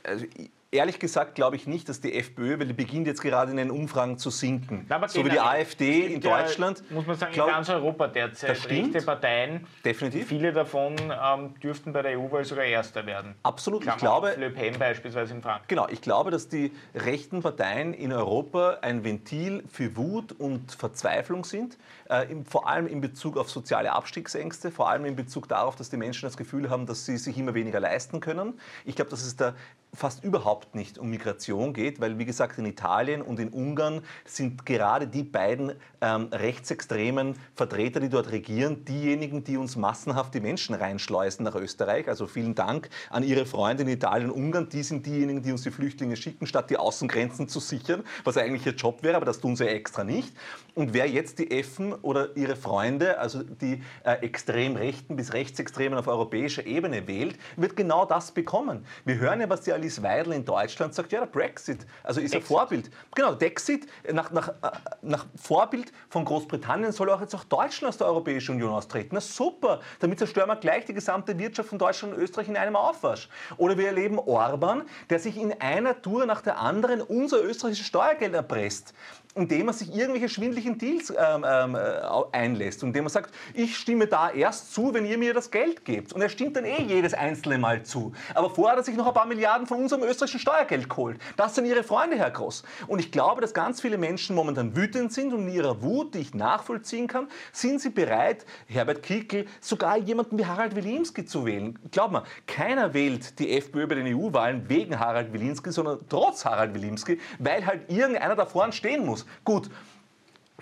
Also, ehrlich gesagt glaube ich nicht, dass die FPÖ, weil die beginnt jetzt gerade in den Umfragen zu sinken. Na, so wie die AfD in Deutschland. Ja, muss man sagen, glaub, in ganz Europa derzeit rechte Parteien. Definitiv. Viele davon ähm, dürften bei der EU-Wahl sogar Erster werden. Absolut. Klammer ich glaube, Le Pen beispielsweise in Frankreich. Genau, ich glaube, dass die rechten Parteien in Europa ein Ventil für Wut und Verzweiflung sind. Äh, vor allem in Bezug auf soziale Abstiegsängste, vor allem in Bezug darauf, dass die Menschen das Gefühl haben, dass sie sich immer weniger leisten können. Ich glaube, dass es da fast überhaupt nicht um Migration geht, weil wie gesagt in Italien und in Ungarn sind gerade die beiden ähm, rechtsextremen Vertreter, die dort regieren, diejenigen, die uns massenhaft die Menschen reinschleusen nach Österreich. Also vielen Dank an Ihre Freunde in Italien und Ungarn. Die sind diejenigen, die uns die Flüchtlinge schicken, statt die Außengrenzen zu sichern, was eigentlich ihr Job wäre, aber das tun sie extra nicht. Und wer jetzt die Effen oder ihre Freunde, also die äh, extrem Rechten bis Rechtsextremen auf europäischer Ebene wählt, wird genau das bekommen. Wir hören ja, was die Alice Weidel in Deutschland sagt, ja, der Brexit, also ist ein Vorbild. Genau, Dexit, nach, nach, äh, nach Vorbild von Großbritannien soll auch jetzt auch Deutschland aus der Europäischen Union austreten. Na super, damit zerstören wir gleich die gesamte Wirtschaft von Deutschland und Österreich in einem Aufwasch. Oder wir erleben Orban, der sich in einer Tour nach der anderen unser österreichisches Steuergeld erpresst indem man sich irgendwelche schwindlichen Deals ähm, ähm, äh, einlässt indem man sagt, ich stimme da erst zu, wenn ihr mir das Geld gebt. Und er stimmt dann eh jedes einzelne Mal zu. Aber vorher hat er sich noch ein paar Milliarden von unserem österreichischen Steuergeld geholt. Das sind ihre Freunde, Herr Groß. Und ich glaube, dass ganz viele Menschen momentan wütend sind und in ihrer Wut, die ich nachvollziehen kann, sind sie bereit, Herbert Kickl, sogar jemanden wie Harald Wilimski zu wählen. Glaub mir, keiner wählt die FPÖ bei den EU-Wahlen wegen Harald Wilimski, sondern trotz Harald Wilimski, weil halt irgendeiner da vorne stehen muss. Gut,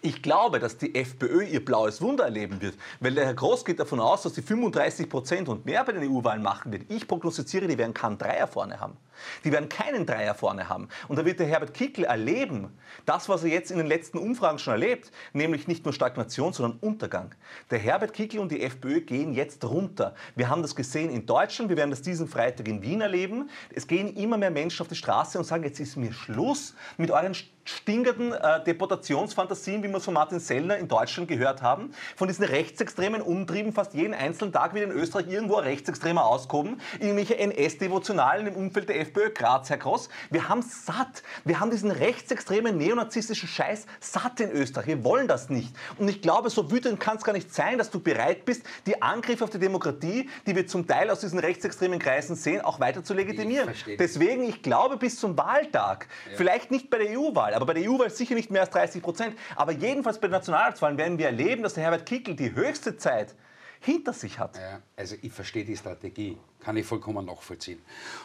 ich glaube, dass die FPÖ ihr blaues Wunder erleben wird, weil der Herr Groß geht davon aus, dass sie 35 Prozent und mehr bei den EU-Wahlen machen wird. Ich prognostiziere, die werden keinen Dreier vorne haben. Die werden keinen Dreier vorne haben. Und da wird der Herbert Kickl erleben, das, was er jetzt in den letzten Umfragen schon erlebt, nämlich nicht nur Stagnation, sondern Untergang. Der Herbert Kickl und die FPÖ gehen jetzt runter. Wir haben das gesehen in Deutschland, wir werden das diesen Freitag in Wien erleben. Es gehen immer mehr Menschen auf die Straße und sagen, jetzt ist mir Schluss mit euren stinkenden äh, Deportationsfantasien, wie wir es von Martin Sellner in Deutschland gehört haben, von diesen rechtsextremen Umtrieben fast jeden einzelnen Tag wird in Österreich irgendwo ein Rechtsextremer ausgehoben, irgendwelche NS-Devotionalen im Umfeld der FPÖ, Graz, Herr Gross. Wir haben satt. Wir haben diesen rechtsextremen neonazistischen Scheiß satt in Österreich. Wir wollen das nicht. Und ich glaube, so wütend kann es gar nicht sein, dass du bereit bist, die Angriffe auf die Demokratie, die wir zum Teil aus diesen rechtsextremen Kreisen sehen, auch weiter zu legitimieren. Ich Deswegen, ich glaube, bis zum Wahltag, ja. vielleicht nicht bei der EU-Wahl, aber bei der EU-Wahl sicher nicht mehr als 30 Prozent, aber jedenfalls bei den Nationalratswahlen werden wir erleben, dass der Herbert Kickl die höchste Zeit hinter sich hat. Ja, also ich verstehe die Strategie kann ich vollkommen nachvollziehen.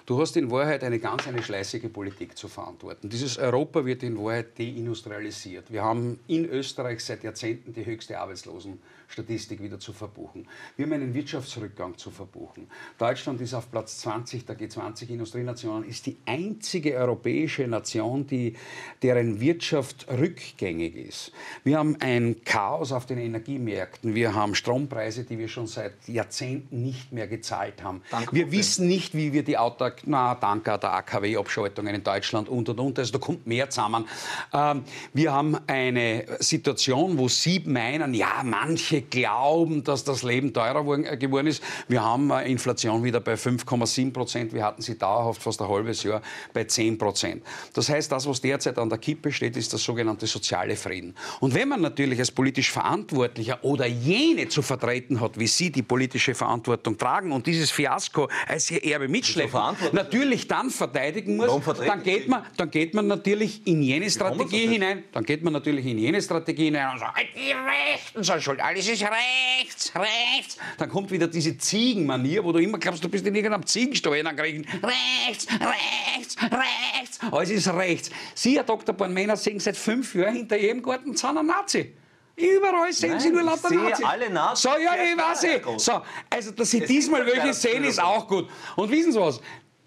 Du hast in Wahrheit eine ganz eine schleißige Politik zu verantworten. Dieses Europa wird in Wahrheit deindustrialisiert. Wir haben in Österreich seit Jahrzehnten die höchste Arbeitslosenstatistik wieder zu verbuchen. Wir haben einen Wirtschaftsrückgang zu verbuchen. Deutschland ist auf Platz 20 der G20 Industrienationen, ist die einzige europäische Nation, die, deren Wirtschaft rückgängig ist. Wir haben ein Chaos auf den Energiemärkten. Wir haben Strompreise, die wir schon seit Jahrzehnten nicht mehr gezahlt haben. Dank wir wissen nicht, wie wir die Autark, na, danke der AKW-Abschaltungen in Deutschland und und und. Also da kommt mehr zusammen. Ähm, wir haben eine Situation, wo Sie meinen, ja, manche glauben, dass das Leben teurer äh, geworden ist. Wir haben eine Inflation wieder bei 5,7 Prozent. Wir hatten sie dauerhaft fast ein halbes Jahr bei 10 Prozent. Das heißt, das, was derzeit an der Kippe steht, ist das sogenannte soziale Frieden. Und wenn man natürlich als politisch Verantwortlicher oder jene zu vertreten hat, wie Sie die politische Verantwortung tragen und dieses Fiasko Fiasko als ihr Erbe mitschleppen, natürlich dann verteidigen muss, dann geht, man, dann geht man natürlich in jene Strategie hinein, dann geht man natürlich in jene Strategie hinein und sagt, die Rechten sind schuld, alles ist rechts, rechts. Dann kommt wieder diese Ziegenmanier, wo du immer glaubst, du bist in irgendeinem Ziegenstall, dann kriegen rechts, rechts, rechts, alles ist rechts. Sie, Herr Dr. Bornmänner, sehen seit fünf Jahren hinter jedem Garten einen Nazi. Überall sehen Nein, Sie nur lauter Nazis. alle Nazis. So, ja, ich weiß ich. So, also, dass Sie es diesmal welche sehen, ist auch gut. Und wissen Sie was?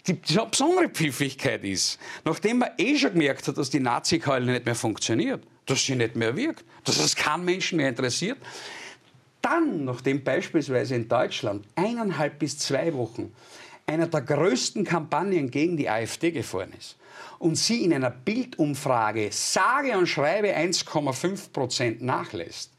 Die besondere Pfiffigkeit ist, nachdem man eh schon gemerkt hat, dass die Nazi-Keule nicht mehr funktioniert, dass sie nicht mehr wirkt, dass es keinen Menschen mehr interessiert, dann, nachdem beispielsweise in Deutschland eineinhalb bis zwei Wochen einer der größten Kampagnen gegen die AfD gefahren ist, und sie in einer Bildumfrage sage und schreibe 1,5 Prozent nachlässt,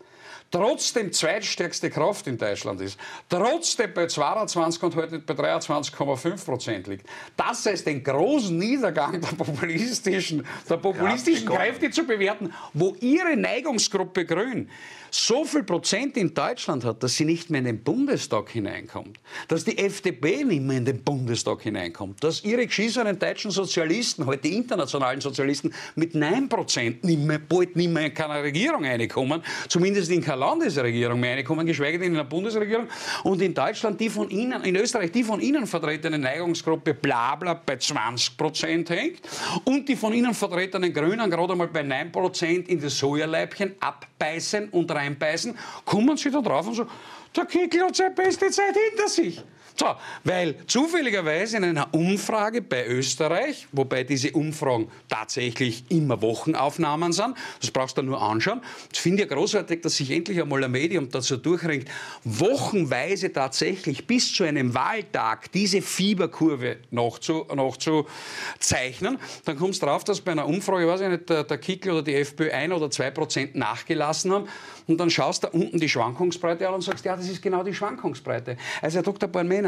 trotzdem zweitstärkste Kraft in Deutschland ist, trotzdem bei 22 und heute bei 23,5 Prozent liegt. Das heißt, den großen Niedergang der populistischen, der populistischen Kräfte zu bewerten, wo ihre Neigungsgruppe Grün so viel Prozent in Deutschland hat, dass sie nicht mehr in den Bundestag hineinkommt, dass die FDP nicht mehr in den Bundestag hineinkommt, dass ihre geschissenen deutschen Sozialisten, heute die internationalen Sozialisten, mit 9 Prozent nicht mehr, bald nicht mehr in keine Regierung reinkommen, zumindest in keine Landesregierung mehr reinkommen, geschweige denn in eine Bundesregierung. Und in Deutschland die von Ihnen, in Österreich die von Ihnen vertretene Neigungsgruppe Blabla bei 20 Prozent hängt und die von Ihnen vertretenen Grünen gerade einmal bei 9 Prozent in das Sojaleibchen abbeißen und reinbeißen, kommen sie da drauf und sagen, der Kickel hat seine beste Zeit hinter sich. So, weil zufälligerweise in einer Umfrage bei Österreich, wobei diese Umfragen tatsächlich immer Wochenaufnahmen sind, das brauchst du nur anschauen. Ich finde ja großartig, dass sich endlich einmal ein Medium dazu durchringt, wochenweise tatsächlich bis zu einem Wahltag diese Fieberkurve nachzuzeichnen. Dann kommst du drauf, dass bei einer Umfrage, ich weiß nicht, der, der Kickel oder die FPÖ ein oder zwei Prozent nachgelassen haben. Und dann schaust du unten die Schwankungsbreite an und sagst, ja, das ist genau die Schwankungsbreite. Also Herr Dr. Bornmänner,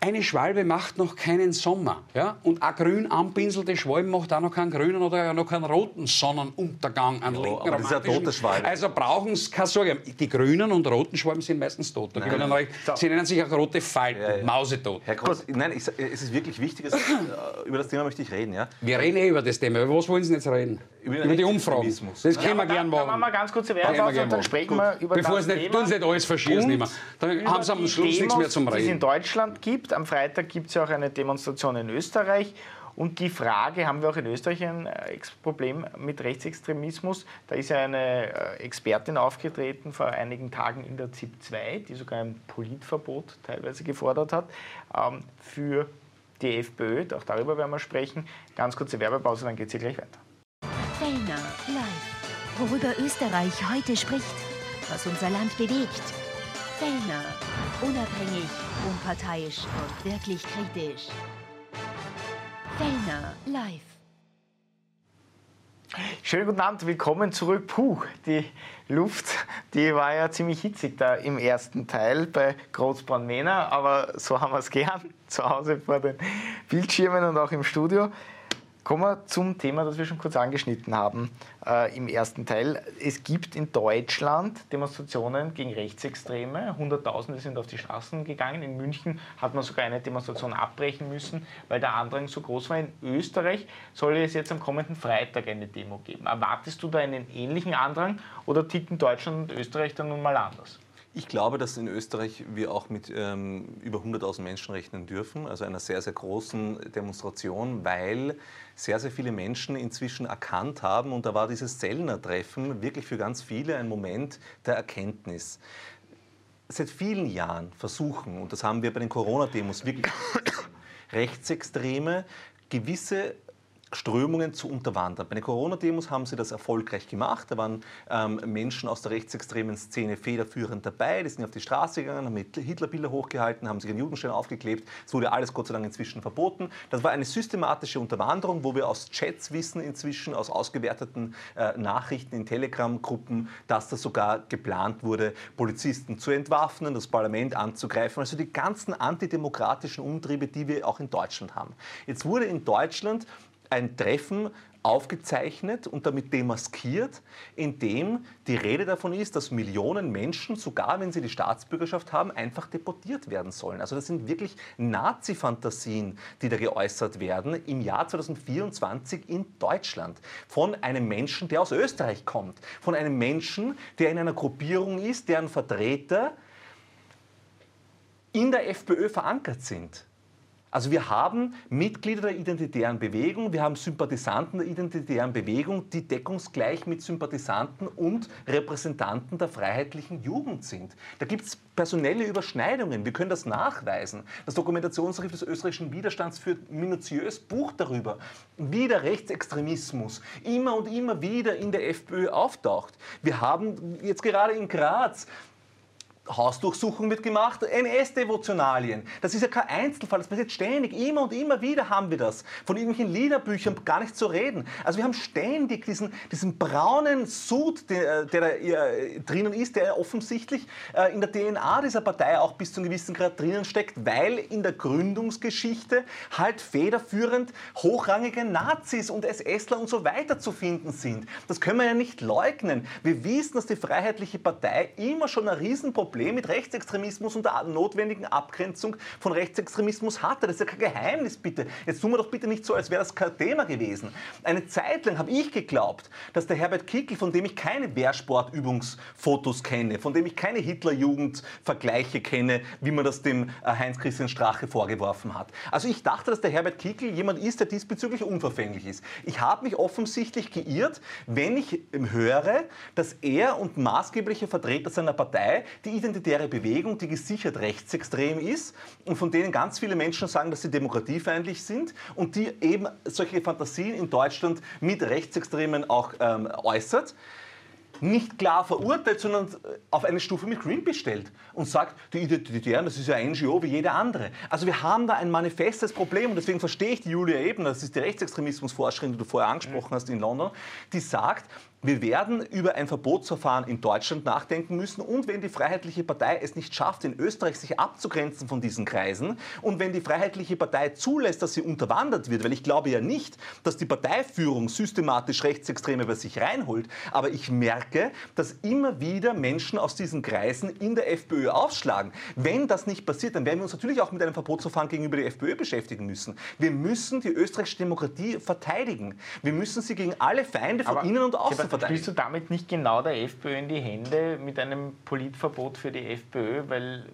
eine Schwalbe macht noch keinen Sommer. Ja? Und ein grün anpinselte Schwalbe macht auch noch keinen grünen oder noch keinen roten Sonnenuntergang an ja, linken aber das ist ja tote Schwalbe. Also brauchen Sie keine Sorge. Die grünen und roten Schwalben sind meistens tot. Da nein, nein. Sie nennen sich auch rote Falten, ja, ja. mausetot. Herr Groß, nein, ich, es ist wirklich wichtig, dass, äh, über das Thema möchte ich reden. Ja? Wir reden eh über das Thema. Über was wollen Sie jetzt reden? Über, über die Umfragen. Das können wir gerne machen. Dann machen wir ganz kurze Werbepause und dann sprechen wir über Bevor das Thema. Bevor Sie nicht alles verschießen. Dann haben Sie am Schluss nichts mehr zum Reden. Die es in Deutschland gibt. Am Freitag gibt gibt es ja auch eine Demonstration in Österreich. Und die Frage, haben wir auch in Österreich ein äh, Problem mit Rechtsextremismus? Da ist ja eine äh, Expertin aufgetreten vor einigen Tagen in der ZIP 2, die sogar ein Politverbot teilweise gefordert hat ähm, für die FPÖ. Auch darüber werden wir sprechen. Ganz kurze Werbepause, dann geht es hier gleich weiter. Fellner live. Worüber Österreich heute spricht, was unser Land bewegt. Fellner. Unabhängig, unparteiisch und wirklich kritisch. Fellner live. Schönen guten Abend, willkommen zurück. Puh, die Luft, die war ja ziemlich hitzig da im ersten Teil bei Großbrand-Mena, aber so haben wir es gern, zu Hause vor den Bildschirmen und auch im Studio. Kommen wir zum Thema, das wir schon kurz angeschnitten haben äh, im ersten Teil. Es gibt in Deutschland Demonstrationen gegen Rechtsextreme. Hunderttausende sind auf die Straßen gegangen. In München hat man sogar eine Demonstration abbrechen müssen, weil der Andrang so groß war. In Österreich soll es jetzt am kommenden Freitag eine Demo geben. Erwartest du da einen ähnlichen Andrang oder ticken Deutschland und Österreich dann nun mal anders? Ich glaube, dass in Österreich wir auch mit ähm, über 100.000 Menschen rechnen dürfen, also einer sehr, sehr großen Demonstration, weil sehr, sehr viele Menschen inzwischen erkannt haben, und da war dieses Zellner-Treffen wirklich für ganz viele ein Moment der Erkenntnis. Seit vielen Jahren versuchen, und das haben wir bei den Corona-Demos wirklich Rechtsextreme, gewisse Strömungen zu unterwandern. Bei den Corona-Demos haben sie das erfolgreich gemacht. Da waren ähm, Menschen aus der rechtsextremen Szene federführend dabei. Die sind auf die Straße gegangen, haben Hitlerbilder hochgehalten, haben sich einen Judenstern aufgeklebt. Es wurde alles Gott sei Dank inzwischen verboten. Das war eine systematische Unterwanderung, wo wir aus Chats wissen inzwischen, aus ausgewerteten äh, Nachrichten in Telegram-Gruppen, dass das sogar geplant wurde, Polizisten zu entwaffnen, das Parlament anzugreifen. Also die ganzen antidemokratischen Umtriebe, die wir auch in Deutschland haben. Jetzt wurde in Deutschland ein Treffen aufgezeichnet und damit demaskiert, in dem die Rede davon ist, dass Millionen Menschen, sogar wenn sie die Staatsbürgerschaft haben, einfach deportiert werden sollen. Also das sind wirklich Nazi-Fantasien, die da geäußert werden im Jahr 2024 in Deutschland. Von einem Menschen, der aus Österreich kommt. Von einem Menschen, der in einer Gruppierung ist, deren Vertreter in der FPÖ verankert sind. Also wir haben Mitglieder der identitären Bewegung, wir haben Sympathisanten der identitären Bewegung, die deckungsgleich mit Sympathisanten und Repräsentanten der freiheitlichen Jugend sind. Da gibt es personelle Überschneidungen, wir können das nachweisen. Das Dokumentationsarchiv des österreichischen Widerstands führt minutiös Buch darüber, wie der Rechtsextremismus immer und immer wieder in der FPÖ auftaucht. Wir haben jetzt gerade in Graz Hausdurchsuchung wird gemacht, NS-Devotionalien. Das ist ja kein Einzelfall, das passiert ständig, immer und immer wieder haben wir das. Von irgendwelchen Liederbüchern gar nicht zu reden. Also wir haben ständig diesen, diesen braunen Sud, der, der da äh, drinnen ist, der offensichtlich äh, in der DNA dieser Partei auch bis zu einem gewissen Grad drinnen steckt, weil in der Gründungsgeschichte halt federführend hochrangige Nazis und SSler und so weiter zu finden sind. Das können wir ja nicht leugnen. Wir wissen, dass die Freiheitliche Partei immer schon ein Riesenproblem Problem mit Rechtsextremismus und der notwendigen Abgrenzung von Rechtsextremismus hatte. Das ist ja kein Geheimnis, bitte. Jetzt tun wir doch bitte nicht so, als wäre das kein Thema gewesen. Eine Zeit lang habe ich geglaubt, dass der Herbert Kickl, von dem ich keine Wehrsportübungsfotos kenne, von dem ich keine Hitlerjugend-Vergleiche kenne, wie man das dem äh, Heinz-Christian Strache vorgeworfen hat. Also ich dachte, dass der Herbert Kickl jemand ist, der diesbezüglich unverfänglich ist. Ich habe mich offensichtlich geirrt, wenn ich höre, dass er und maßgebliche Vertreter seiner Partei die identitäre Bewegung, die gesichert rechtsextrem ist und von denen ganz viele Menschen sagen, dass sie demokratiefeindlich sind und die eben solche Fantasien in Deutschland mit Rechtsextremen auch ähm, äußert nicht klar verurteilt, sondern auf eine Stufe mit Greenpeace stellt und sagt, die Identitären, das ist ja ein NGO wie jede andere. Also wir haben da ein manifestes Problem und deswegen verstehe ich die Julia Ebner, das ist die Rechtsextremismusforscherin, die du vorher angesprochen hast in London, die sagt, wir werden über ein Verbotsverfahren in Deutschland nachdenken müssen und wenn die Freiheitliche Partei es nicht schafft, in Österreich sich abzugrenzen von diesen Kreisen und wenn die Freiheitliche Partei zulässt, dass sie unterwandert wird, weil ich glaube ja nicht, dass die Parteiführung systematisch Rechtsextreme bei sich reinholt, aber ich merke, dass immer wieder Menschen aus diesen Kreisen in der FPÖ aufschlagen. Wenn das nicht passiert, dann werden wir uns natürlich auch mit einem Verbotsverfahren gegenüber der FPÖ beschäftigen müssen. Wir müssen die österreichische Demokratie verteidigen. Wir müssen sie gegen alle Feinde von aber innen und außen verteidigen. Spielst du damit nicht genau der FPÖ in die Hände mit einem Politverbot für die FPÖ? Weil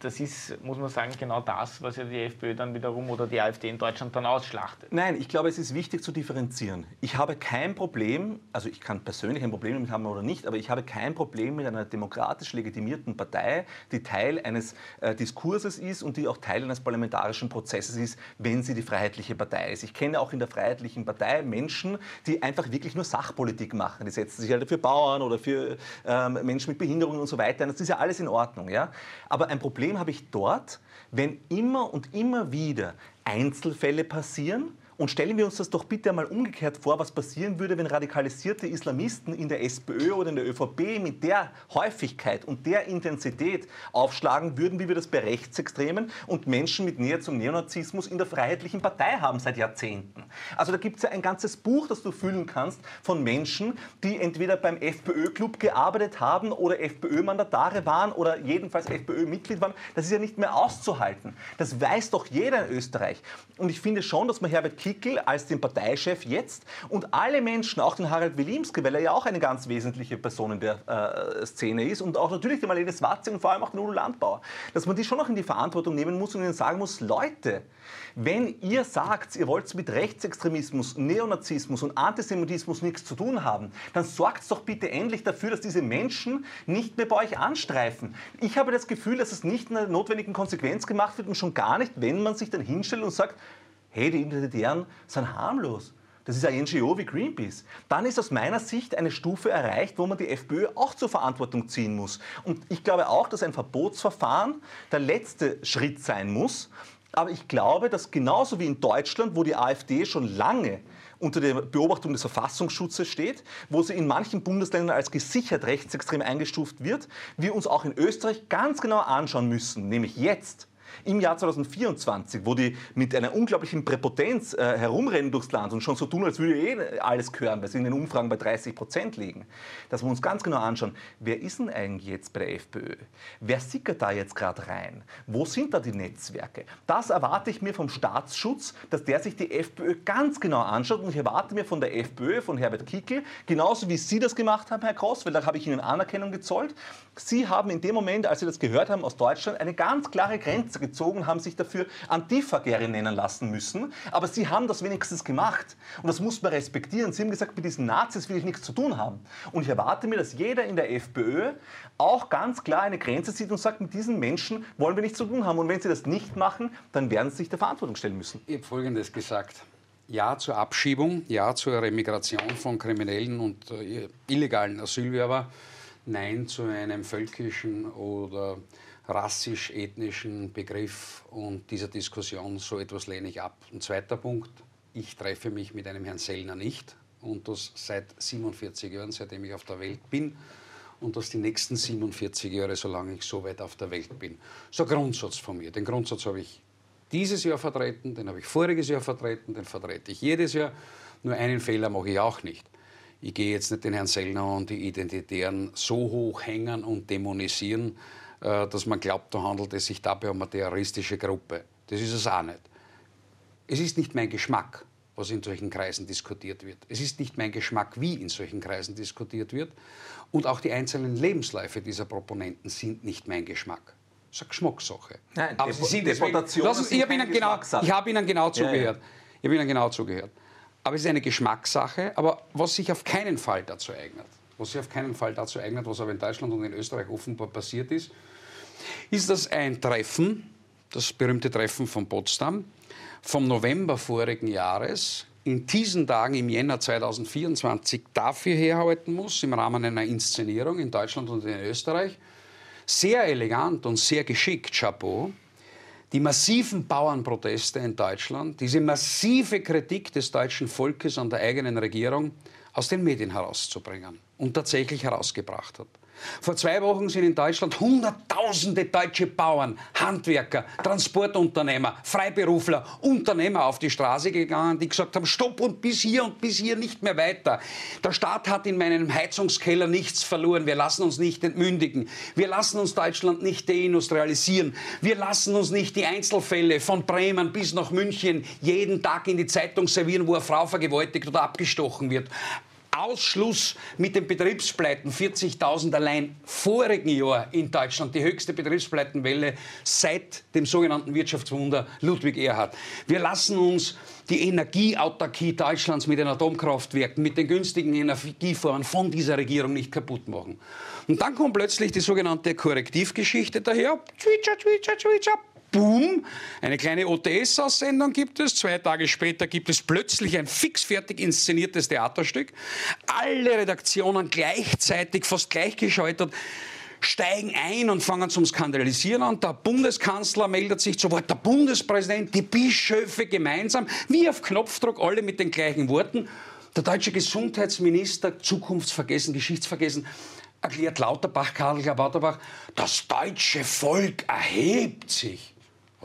das ist, muss man sagen, genau das, was ja die FPÖ dann wiederum oder die AfD in Deutschland dann ausschlachtet. Nein, ich glaube, es ist wichtig zu differenzieren. Ich habe kein Problem, also ich kann persönlich ein Problem damit haben oder nicht, aber ich habe kein Problem mit einer demokratisch legitimierten Partei, die Teil eines äh, Diskurses ist und die auch Teil eines parlamentarischen Prozesses ist, wenn sie die Freiheitliche Partei ist. Ich kenne auch in der Freiheitlichen Partei Menschen, die einfach wirklich nur Sachpolitik machen. Die setzen sich halt für Bauern oder für ähm, Menschen mit Behinderungen und so weiter. Das ist ja alles in Ordnung. Ja? Aber ein Problem habe ich dort, wenn immer und immer wieder Einzelfälle passieren Und stellen wir uns das doch bitte einmal umgekehrt vor, was passieren würde, wenn radikalisierte Islamisten in der SPÖ oder in der ÖVP mit der Häufigkeit und der Intensität aufschlagen würden, wie wir das bei Rechtsextremen und Menschen mit Nähe zum Neonazismus in der Freiheitlichen Partei haben seit Jahrzehnten. Also da gibt es ja ein ganzes Buch, das du füllen kannst von Menschen, die entweder beim FPÖ-Club gearbeitet haben oder FPÖ-Mandatare waren oder jedenfalls FPÖ-Mitglied waren. Das ist ja nicht mehr auszuhalten. Das weiß doch jeder in Österreich. Und ich finde schon, dass man Herbert Kickel als den Parteichef jetzt und alle Menschen, auch den Harald Wilimski, weil er ja auch eine ganz wesentliche Person in der äh, Szene ist und auch natürlich die Marlene Swatzing und vor allem auch den Udo Landbauer, dass man die schon noch in die Verantwortung nehmen muss und ihnen sagen muss, Leute, wenn ihr sagt, ihr wollt mit Rechtsextremismus, Neonazismus und Antisemitismus nichts zu tun haben, dann sorgt doch bitte endlich dafür, dass diese Menschen nicht mehr bei euch anstreifen. Ich habe das Gefühl, dass es nicht in der notwendigen Konsequenz gemacht wird und schon gar nicht, wenn man sich dann hinstellt und sagt, hey, die Identitären sind harmlos. Das ist ein NGO wie Greenpeace. Dann ist aus meiner Sicht eine Stufe erreicht, wo man die FPÖ auch zur Verantwortung ziehen muss. Und ich glaube auch, dass ein Verbotsverfahren der letzte Schritt sein muss. Aber ich glaube, dass genauso wie in Deutschland, wo die AfD schon lange unter der Beobachtung des Verfassungsschutzes steht, wo sie in manchen Bundesländern als gesichert rechtsextrem eingestuft wird, wir uns auch in Österreich ganz genau anschauen müssen, nämlich jetzt, im Jahr 2024, wo die mit einer unglaublichen Präpotenz äh, herumrennen durchs Land und schon so tun, als würde eh alles gehören, weil sie in den Umfragen bei 30 Prozent liegen, dass wir uns ganz genau anschauen, wer ist denn eigentlich jetzt bei der FPÖ? Wer sickert da jetzt gerade rein? Wo sind da die Netzwerke? Das erwarte ich mir vom Staatsschutz, dass der sich die FPÖ ganz genau anschaut und ich erwarte mir von der FPÖ, von Herbert Kickel, genauso wie Sie das gemacht haben, Herr Gross, weil da habe ich Ihnen Anerkennung gezollt. Sie haben in dem Moment, als Sie das gehört haben aus Deutschland, eine ganz klare Grenze gezogen, haben sich dafür Antifa-Gärin nennen lassen müssen. Aber sie haben das wenigstens gemacht. Und das muss man respektieren. Sie haben gesagt, mit diesen Nazis will ich nichts zu tun haben. Und ich erwarte mir, dass jeder in der FPÖ auch ganz klar eine Grenze sieht und sagt, mit diesen Menschen wollen wir nichts zu tun haben. Und wenn sie das nicht machen, dann werden sie sich der Verantwortung stellen müssen. Ich habe Folgendes gesagt. Ja zur Abschiebung, ja zur Remigration von kriminellen und äh, illegalen Asylwerber, nein zu einem völkischen oder rassisch-ethnischen Begriff und dieser Diskussion, so etwas lehne ich ab. Ein zweiter Punkt, ich treffe mich mit einem Herrn Sellner nicht und das seit 47 Jahren, seitdem ich auf der Welt bin und das die nächsten 47 Jahre, solange ich so weit auf der Welt bin. So ein Grundsatz von mir. Den Grundsatz habe ich dieses Jahr vertreten, den habe ich voriges Jahr vertreten, den vertrete ich jedes Jahr. Nur einen Fehler mache ich auch nicht. Ich gehe jetzt nicht den Herrn Sellner und die Identitären so hoch hängen und dämonisieren, äh, dass man glaubt, da handelt es sich dabei um eine terroristische Gruppe. Das ist es auch nicht. Es ist nicht mein Geschmack, was in solchen Kreisen diskutiert wird. Es ist nicht mein Geschmack, wie in solchen Kreisen diskutiert wird. Und auch die einzelnen Lebensläufe dieser Proponenten sind nicht mein Geschmack. Das ist eine Geschmackssache. Nein, Aber Sie sind deswegen, lassen, ich habe Ihnen, genau, hab Ihnen genau zugehört. Ja, ja. Ich habe Ihnen genau zugehört. Aber es ist eine Geschmackssache, aber was sich auf keinen Fall dazu eignet was sich auf keinen Fall dazu eignet, was aber in Deutschland und in Österreich offenbar passiert ist, ist das ein Treffen, das berühmte Treffen von Potsdam, vom November vorigen Jahres in diesen Tagen im Jänner 2024 dafür herhalten muss, im Rahmen einer Inszenierung in Deutschland und in Österreich. Sehr elegant und sehr geschickt, Chapeau. Die massiven Bauernproteste in Deutschland, diese massive Kritik des deutschen Volkes an der eigenen Regierung aus den Medien herauszubringen und tatsächlich herausgebracht hat. Vor zwei Wochen sind in Deutschland Hunderttausende deutsche Bauern, Handwerker, Transportunternehmer, Freiberufler, Unternehmer auf die Straße gegangen, die gesagt haben, stopp und bis hier und bis hier nicht mehr weiter. Der Staat hat in meinem Heizungskeller nichts verloren. Wir lassen uns nicht entmündigen. Wir lassen uns Deutschland nicht deindustrialisieren. Wir lassen uns nicht die Einzelfälle von Bremen bis nach München jeden Tag in die Zeitung servieren, wo eine Frau vergewaltigt oder abgestochen wird. Ausschluss mit den Betriebspleiten, 40.000 allein vorigen Jahr in Deutschland, die höchste Betriebspleitenwelle seit dem sogenannten Wirtschaftswunder Ludwig Erhard. Wir lassen uns die Energieautarkie Deutschlands mit den Atomkraftwerken, mit den günstigen Energieformen von dieser Regierung nicht kaputt machen. Und dann kommt plötzlich die sogenannte Korrektivgeschichte daher. Zwitscher, zwitscher, zwitscher boom, eine kleine OTS-Aussendung gibt es. Zwei Tage später gibt es plötzlich ein fixfertig inszeniertes Theaterstück. Alle Redaktionen gleichzeitig, fast gleichgeschaltet steigen ein und fangen zum Skandalisieren an. Der Bundeskanzler meldet sich zu Wort, der Bundespräsident, die Bischöfe gemeinsam, wie auf Knopfdruck, alle mit den gleichen Worten. Der deutsche Gesundheitsminister, zukunftsvergessen, geschichtsvergessen, erklärt Lauterbach, Karl Lauterbach, das deutsche Volk erhebt sich.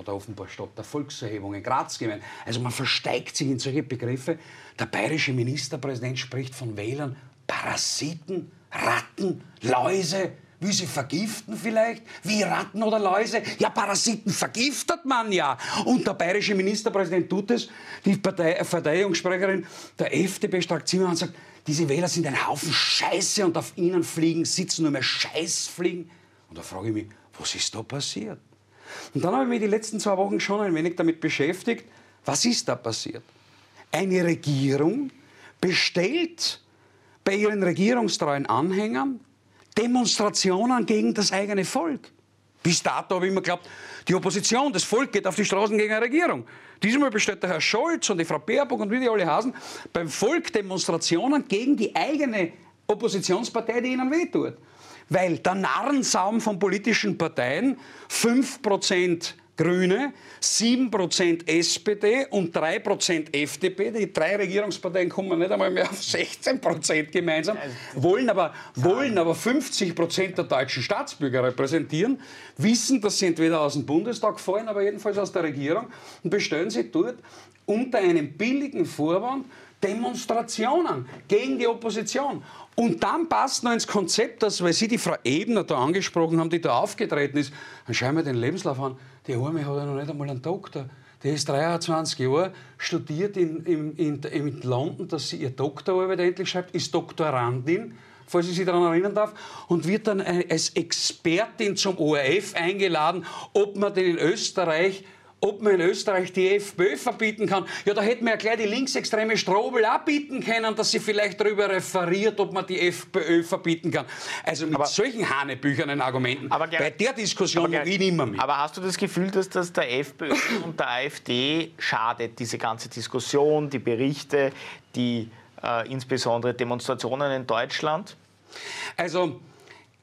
Hat er offenbar statt der Volkserhebung in Graz gemeint. Also man versteigt sich in solche Begriffe. Der bayerische Ministerpräsident spricht von Wählern, Parasiten, Ratten, Läuse, Will sie vergiften vielleicht? Wie Ratten oder Läuse? Ja, Parasiten vergiftet man ja. Und der bayerische Ministerpräsident tut es. Die Partei Verteidigungssprecherin der FDP Stark Zimmermann sagt, diese Wähler sind ein Haufen Scheiße und auf ihnen fliegen, sitzen nur mehr Scheißfliegen. Und da frage ich mich, was ist da passiert? Und dann habe ich mich die letzten zwei Wochen schon ein wenig damit beschäftigt, was ist da passiert? Eine Regierung bestellt bei ihren regierungstreuen Anhängern Demonstrationen gegen das eigene Volk. Bis dato habe ich immer geglaubt, die Opposition, das Volk geht auf die Straßen gegen eine Regierung. Diesmal bestellt der Herr Scholz und die Frau Baerbock und wie die alle hasen beim Volk Demonstrationen gegen die eigene Oppositionspartei, die ihnen wehtut. Weil der Narrensaum von politischen Parteien 5% Grüne, 7% SPD und 3% FDP. Die drei Regierungsparteien kommen nicht einmal mehr auf 16% gemeinsam, wollen aber, wollen aber 50% der deutschen Staatsbürger repräsentieren, wissen, dass sie entweder aus dem Bundestag fallen, aber jedenfalls aus der Regierung und bestellen sie dort unter einem billigen Vorwand Demonstrationen gegen die Opposition. Und dann passt noch ins Konzept, dass, weil Sie die Frau Ebner da angesprochen haben, die da aufgetreten ist, dann schauen wir den Lebenslauf an. Die Arme hat ja noch nicht einmal einen Doktor. Die ist 23 Jahre, studiert in, in, in, in London, dass sie ihr Doktorarbeit endlich schreibt, ist Doktorandin, falls ich sich daran erinnern darf, und wird dann als Expertin zum ORF eingeladen, ob man denn in Österreich ob man in Österreich die FPÖ verbieten kann. Ja, da hätten wir ja gleich die linksextreme Strobel auch bieten können, dass sie vielleicht darüber referiert, ob man die FPÖ verbieten kann. Also mit aber, solchen hanebüchernen Argumenten, aber bei der Diskussion aber, ich nimmer mit. Aber hast du das Gefühl, dass das der FPÖ und der AfD schadet, diese ganze Diskussion, die Berichte, die äh, insbesondere Demonstrationen in Deutschland? Also,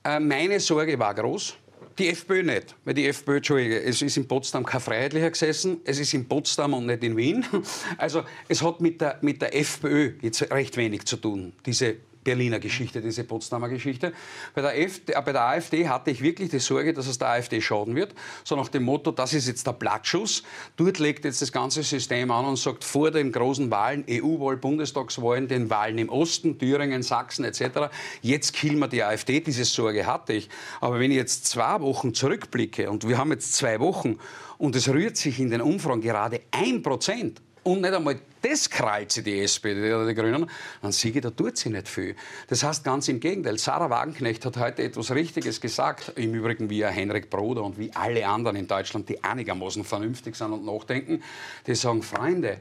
äh, meine Sorge war groß die FPÖ nicht, weil die FPÖ, Entschuldige, es ist in Potsdam kein Freiheitlicher gesessen, es ist in Potsdam und nicht in Wien. Also es hat mit der, mit der FPÖ jetzt recht wenig zu tun, diese Berliner Geschichte, diese Potsdamer Geschichte. Bei der, FD, äh, bei der AfD hatte ich wirklich die Sorge, dass es der AfD schaden wird. So nach dem Motto, das ist jetzt der Blattschuss. Dort legt jetzt das ganze System an und sagt, vor den großen Wahlen, EU-Wahl, Bundestagswahlen, den Wahlen im Osten, Thüringen, Sachsen etc., jetzt killen wir die AfD. Diese Sorge hatte ich. Aber wenn ich jetzt zwei Wochen zurückblicke und wir haben jetzt zwei Wochen und es rührt sich in den Umfragen gerade ein Prozent und nicht einmal das sie die SPD oder die Grünen, dann siege, da tut sie nicht viel. Das heißt ganz im Gegenteil. Sarah Wagenknecht hat heute etwas Richtiges gesagt, im Übrigen wie Henrik Broder und wie alle anderen in Deutschland, die einigermaßen vernünftig sind und nachdenken, die sagen, Freunde,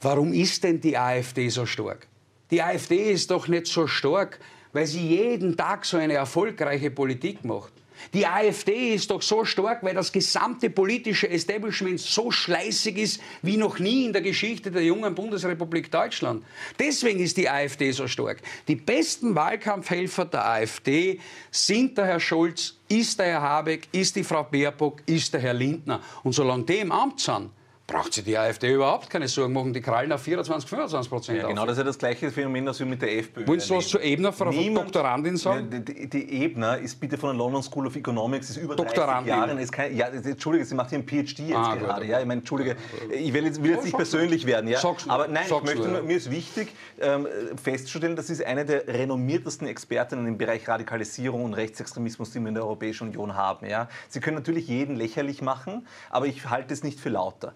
warum ist denn die AfD so stark? Die AfD ist doch nicht so stark, weil sie jeden Tag so eine erfolgreiche Politik macht. Die AfD ist doch so stark, weil das gesamte politische Establishment so schleißig ist wie noch nie in der Geschichte der jungen Bundesrepublik Deutschland. Deswegen ist die AfD so stark. Die besten Wahlkampfhelfer der AfD sind der Herr Scholz, ist der Herr Habeck, ist die Frau Baerbock, ist der Herr Lindner. Und solange die im Amt sind, braucht sich die AfD überhaupt keine Sorgen machen. Die krallen auf 24, 25 Prozent ja, Genau, das ist ja das gleiche Phänomen, das wir mit der FPÖ Willst du was zur Ebner, Frau Niemand, Doktorandin sagen? Die, die, Ebner ist bitte von der London School of Economics, ist über 30 Jahren. Ist kein, ja, Entschuldige, sie macht hier einen PhD jetzt ah, gerade. Ja, ich meine, Entschuldige, ich will jetzt, will jetzt nicht persönlich werden. Ja? Aber nein, ich möchte, nur, mir ist wichtig ähm, festzustellen, das ist eine der renommiertesten Expertinnen im Bereich Radikalisierung und Rechtsextremismus, die wir in der Europäischen Union haben. Ja? Sie können natürlich jeden lächerlich machen, aber ich halte es nicht für lauter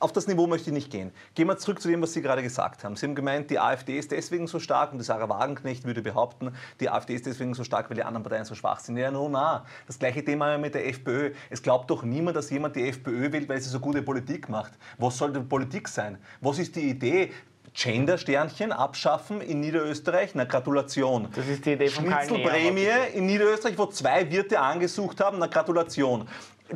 auf das Niveau möchte ich nicht gehen. Gehen wir zurück zu dem, was Sie gerade gesagt haben. Sie haben gemeint, die AfD ist deswegen so stark und die Sarah Wagenknecht würde behaupten, die AfD ist deswegen so stark, weil die anderen Parteien so schwach sind. Ja, no, na. Das gleiche Thema mit der FPÖ. Es glaubt doch niemand, dass jemand die FPÖ will, weil sie so gute Politik macht. Was soll denn Politik sein? Was ist die Idee? Gender-Sternchen abschaffen in Niederösterreich. Na, Gratulation. Das ist die Idee von Schnitzelprämie in Niederösterreich, wo zwei Wirte angesucht haben. Na, Gratulation.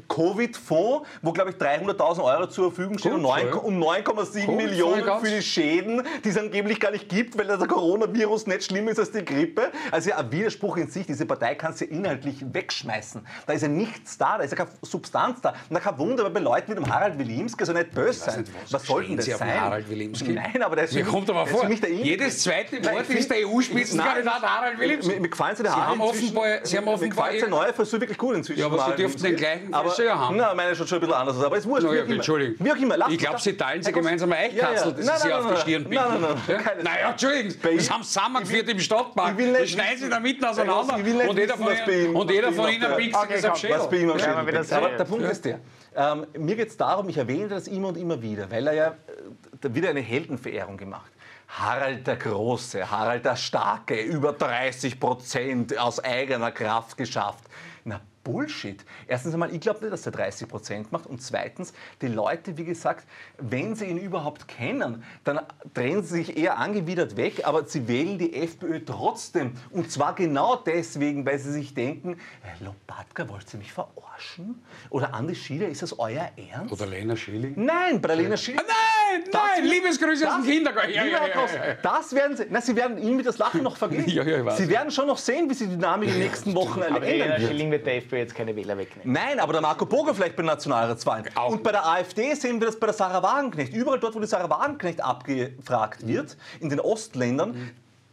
Covid-Fonds, wo, glaube ich, 300.000 Euro zur Verfügung stehen Gut, und 9,7 Millionen für die Schäden, die es angeblich gar nicht gibt, weil der Coronavirus nicht schlimmer ist als die Grippe. Also ja, ein Widerspruch in sich. Diese Partei kannst du ja inhaltlich wegschmeißen. Da ist ja nichts da, da ist ja keine Substanz da. Und kein Wunder, weil bei Leuten wie dem Harald Wilimski so nicht böse sein. Nicht, was, was sollten das sein? Harald Wilimski? Nein, aber der ist Mir mich, kommt aber vor, jedes zweite Wort ist der EU-Spitzenkandidat Harald Wilimski. Mir gefallen Sie der Harald Sie haben offenbar, Sie haben offenbar... Mir gefällt der neue Versuch wirklich gut inzwischen. Ja, aber Sie dürften den gleichen aber, haben. Nein, meine schaut schon ein bisschen anders aber es wurscht. No, ja, Entschuldigung. Wie auch immer. Lass ich glaube, Sie teilen Sie gemeinsam ein Eichkastel, das Sie sich auf die Stirn bieten. Nein, nein, nein. Naja, Entschuldigung, das haben Sie zusammengeführt im Stadtpark. Das schneiden Sie da mitten auseinander und jeder von Ihnen, und jeder von Ihnen biegt sich am Schädel Aber der Punkt ist der, ähm, mir geht es darum, ich erwähne das immer und immer wieder, weil er ja äh, wieder eine Heldenverehrung gemacht Harald der Große, Harald der Starke, über 30 Prozent aus eigener Kraft geschafft. Na, Bullshit. Erstens einmal, ich glaube nicht, dass er 30 Prozent macht. Und zweitens, die Leute, wie gesagt, wenn sie ihn überhaupt kennen, dann drehen sie sich eher angewidert weg, aber sie wählen die FPÖ trotzdem. Und zwar genau deswegen, weil sie sich denken, hey, Lopatka, wollt ihr mich verarschen? Oder Andi Schieder, ist das euer Ernst? Oder Lena Schilling? Nein, bei der Lena Schilling. Ah, nein, nein, Liebesgrüße aus dem Kindergarten. Ja, ja, ja, das werden sie, na, sie werden ihn mit das Lachen noch vergehen. sie werden schon noch sehen, wie sie die Dynamik in den nächsten Wochen ändern wird. Lena Schilling wird der FPÖ jetzt keine Wähler wegnehmen. Nein, aber der Marco Boger vielleicht bei Nationalratswahlen. Auch. Und bei der AfD sehen wir das bei der Sarah Wagenknecht. Überall dort, wo die Sarah Wagenknecht abgefragt wird, in den Ostländern, mhm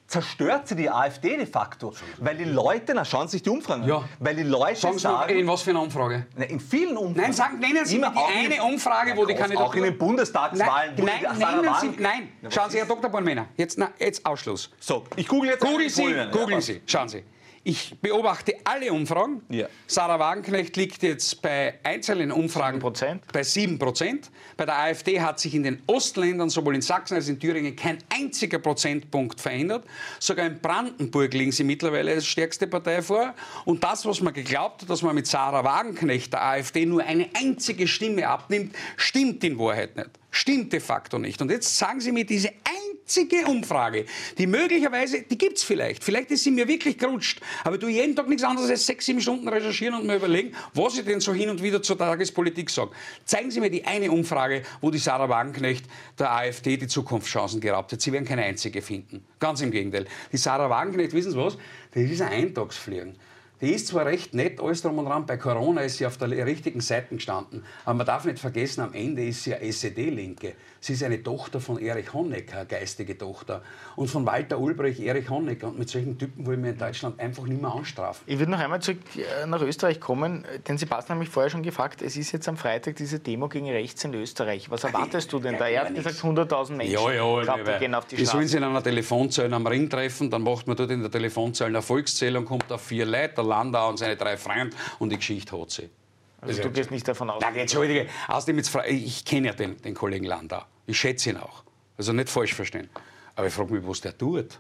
zerstört sie die AfD de facto. Weil die Leute, na schauen Sie sich die Umfragen an, ja. weil die Leute sagen, sagen... In was für eine Umfrage? Na, in vielen Umfragen. Nein, sagen, nennen Sie mir die eine Umfrage, wo die Kandidaten... Auch in den Bundestagswahlen... Nein, nein, nennen Sie, nein. schauen Sie, Herr Dr. Bornmänner, jetzt, jetzt Ausschluss. So, ich google jetzt... Google Sie, googeln Sie, schauen Sie. Ich beobachte alle Umfragen. Ja. Sarah Wagenknecht liegt jetzt bei einzelnen Umfragen 7%. bei 7 Prozent. Bei der AfD hat sich in den Ostländern, sowohl in Sachsen als auch in Thüringen, kein einziger Prozentpunkt verändert. Sogar in Brandenburg liegen sie mittlerweile als stärkste Partei vor. Und das, was man geglaubt hat, dass man mit Sarah Wagenknecht der AfD nur eine einzige Stimme abnimmt, stimmt in Wahrheit nicht. Stimmt de facto nicht. Und jetzt sagen Sie mir diese einzige Umfrage, die möglicherweise, die gibt es vielleicht, vielleicht ist sie mir wirklich gerutscht, aber du jeden Tag nichts anderes als sechs, sieben Stunden recherchieren und mir überlegen, was ich denn so hin und wieder zur Tagespolitik sage. Zeigen Sie mir die eine Umfrage, wo die Sarah Wagenknecht der AfD die Zukunftschancen geraubt hat. Sie werden keine einzige finden. Ganz im Gegenteil. Die Sarah Wagenknecht, wissen Sie was? Das ist ein Eintagsfliegen. Die ist zwar recht nett, alles drum und dran. Bei Corona ist sie auf der richtigen Seite gestanden. Aber man darf nicht vergessen, am Ende ist sie eine SED-Linke. Sie ist eine Tochter von Erich Honecker, geistige Tochter. Und von Walter Ulbricht, Erich Honecker. Und mit solchen Typen wollen wir in Deutschland einfach nicht mehr anstrafen. Ich würde noch einmal zurück äh, nach Österreich kommen, denn Sebastian hat mich vorher schon gefragt, es ist jetzt am Freitag diese Demo gegen rechts in Österreich. Was erwartest du denn da? Er hat gesagt, 100.000 Menschen ja, ja, glaub, ja, gehen auf die, die sollen sich in einer Telefonzelle am Ring treffen, dann macht man dort in der Telefonzelle eine Volkszählung, kommt auf vier Leute, Landau und seine drei Freunde und die Geschichte hat sie. Also du gehst nicht davon aus? Nein, Entschuldige. Außerdem, jetzt, ich kenne ja den, den Kollegen Landau. Ich schätze ihn auch. Also nicht falsch verstehen. Aber ich frage mich, was der tut.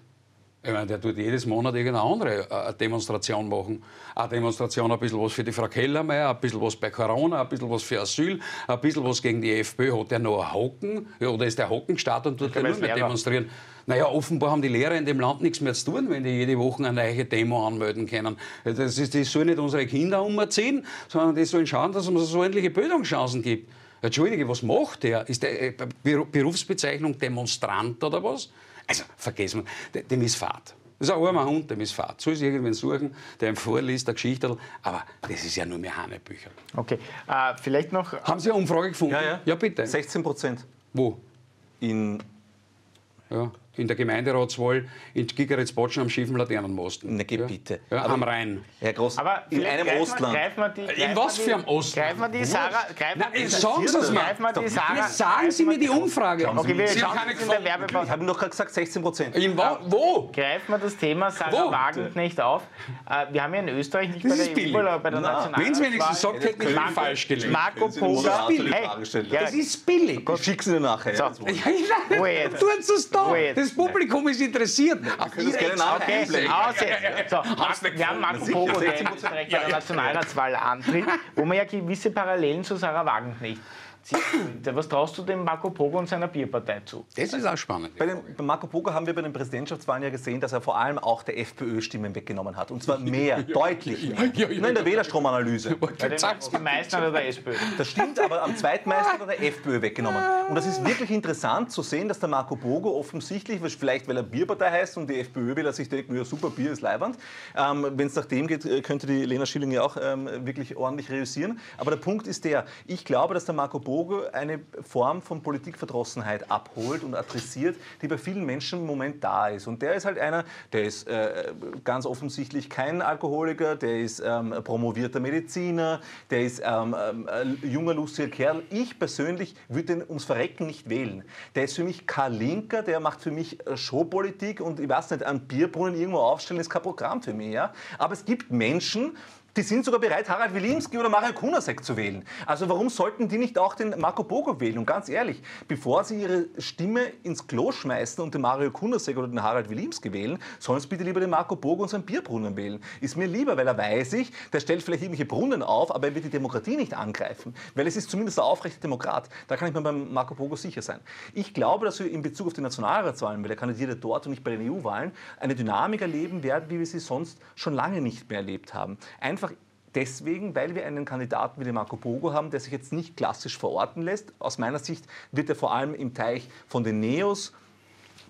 Ich meine, der tut jedes Monat irgendeine andere äh, Demonstration machen. Eine Demonstration, ein bisschen was für die Frau Kellermeier, ein bisschen was bei Corona, ein bisschen was für Asyl, ein bisschen was gegen die FPÖ. Hat der noch einen Hocken? Ja, oder ist der Hocken gestartet und tut der nur mehr demonstrieren? Naja, offenbar haben die Lehrer in dem Land nichts mehr zu tun, wenn die jede Woche eine neue Demo anmelden können. Das, ist, das sollen nicht unsere Kinder umziehen, sondern die sollen schauen, dass es so ähnliche Bildungschancen gibt. Entschuldige, was macht der? Ist der äh, Berufsbezeichnung Demonstrant oder was? Also, vergessen wir, dem ist Fahrt. Das ist ein armer Hund, dem ist Fahrt. Soll sich irgendwen suchen, der ihm vorliest, eine Geschichte. Aber das ist ja nur mehr Hanebücher. Okay, äh, vielleicht noch... Haben Sie eine Umfrage gefunden? Ja, ja. Ja, bitte. 16 Prozent. Wo? In... Ja in der Gemeinderatswahl in Gigeritz-Botschen am schiefen Laternenmosten. Na, geh ja? bitte. Ja, am Rhein. Herr Groß, aber in einem greifen Ostland. Wir, die, in was für einem Ostland? Greifen wir die Sarah... Die, sagen Sie es mal. Die Sarah, sagen Sie mir die Umfrage. Okay, wir Sie haben keine in der Werbepause. Ich habe doch gerade gesagt 16 Prozent. In wo? wo? Greifen wir das Thema Sarah Wagenknecht auf. Äh, wir haben ja in Österreich nicht das bei der EU, aber bei der Nationalratswahl... Wenn es wenigstens sagt, hätte ich falsch gelegt. Marco Poga... Das ist billig. Ich schicke Sie nachher. Jetzt. Tun Sie es da. Das Publikum ist interessiert. Gerne okay. so, wir haben Marco Pogo, der der Nationalratswahl antritt, wo man ja gewisse Parallelen zu Sarah Wagenknecht Was traust du dem Marco Pogo und seiner Bierpartei zu? Das ist auch spannend. Bei, dem, bei Marco Pogo haben wir bei den Präsidentschaftswahlen ja gesehen, dass er vor allem auch der FPÖ Stimmen weggenommen hat. Und zwar mehr, deutlich mehr. Ja, ja, Nur in der Wählerstromanalyse. Bei den, am meisten hat der SPÖ. Das stimmt, aber am zweitmeisten hat er der FPÖ weggenommen. Und das ist wirklich interessant zu sehen, dass der Marco Pogo offensichtlich, vielleicht weil er Bierpartei heißt und die FPÖ will er sich denken, ja super, Bier ist leibernd. Ähm, Wenn es nach dem geht, äh, könnte die Lena Schilling ja auch ähm, wirklich ordentlich reüssieren. Aber der Punkt ist der, ich glaube, dass der Marco Pogo eine Form von Politikverdrossenheit abholt und adressiert, die bei vielen Menschen im Moment da ist. Und der ist halt einer, der ist äh, ganz offensichtlich kein Alkoholiker, der ist ähm, promovierter Mediziner, der ist ähm, äh, junger, lustiger Kerl. Ich persönlich würde den ums Verrecken nicht wählen. Der ist für mich kein Linker, der macht für mich äh, Showpolitik und ich weiß nicht, einen Bierbrunnen irgendwo aufstellen ist kein Programm für mich. Ja? Aber es gibt Menschen, die sind sogar bereit, Harald Wilimski oder Mario Kunasek zu wählen. Also warum sollten die nicht auch den Marco Bogo wählen? Und ganz ehrlich, bevor sie ihre Stimme ins Klo schmeißen und den Mario Kunasek oder den Harald Wilimski wählen, sollen sie bitte lieber den Marco Bogo und seinen Bierbrunnen wählen. Ist mir lieber, weil er weiß ich, der stellt vielleicht irgendwelche Brunnen auf, aber er wird die Demokratie nicht angreifen. Weil es ist zumindest ein aufrechter Demokrat. Da kann ich mir beim Marco Bogo sicher sein. Ich glaube, dass wir in Bezug auf die Nationalratswahlen, weil er kandidiert dort und nicht bei den EU-Wahlen, eine Dynamik erleben werden, wie wir sie sonst schon lange nicht mehr erlebt haben. Einfach deswegen, weil wir einen Kandidaten wie den Marco Bogo haben, der sich jetzt nicht klassisch verorten lässt. Aus meiner Sicht wird er vor allem im Teich von den Neos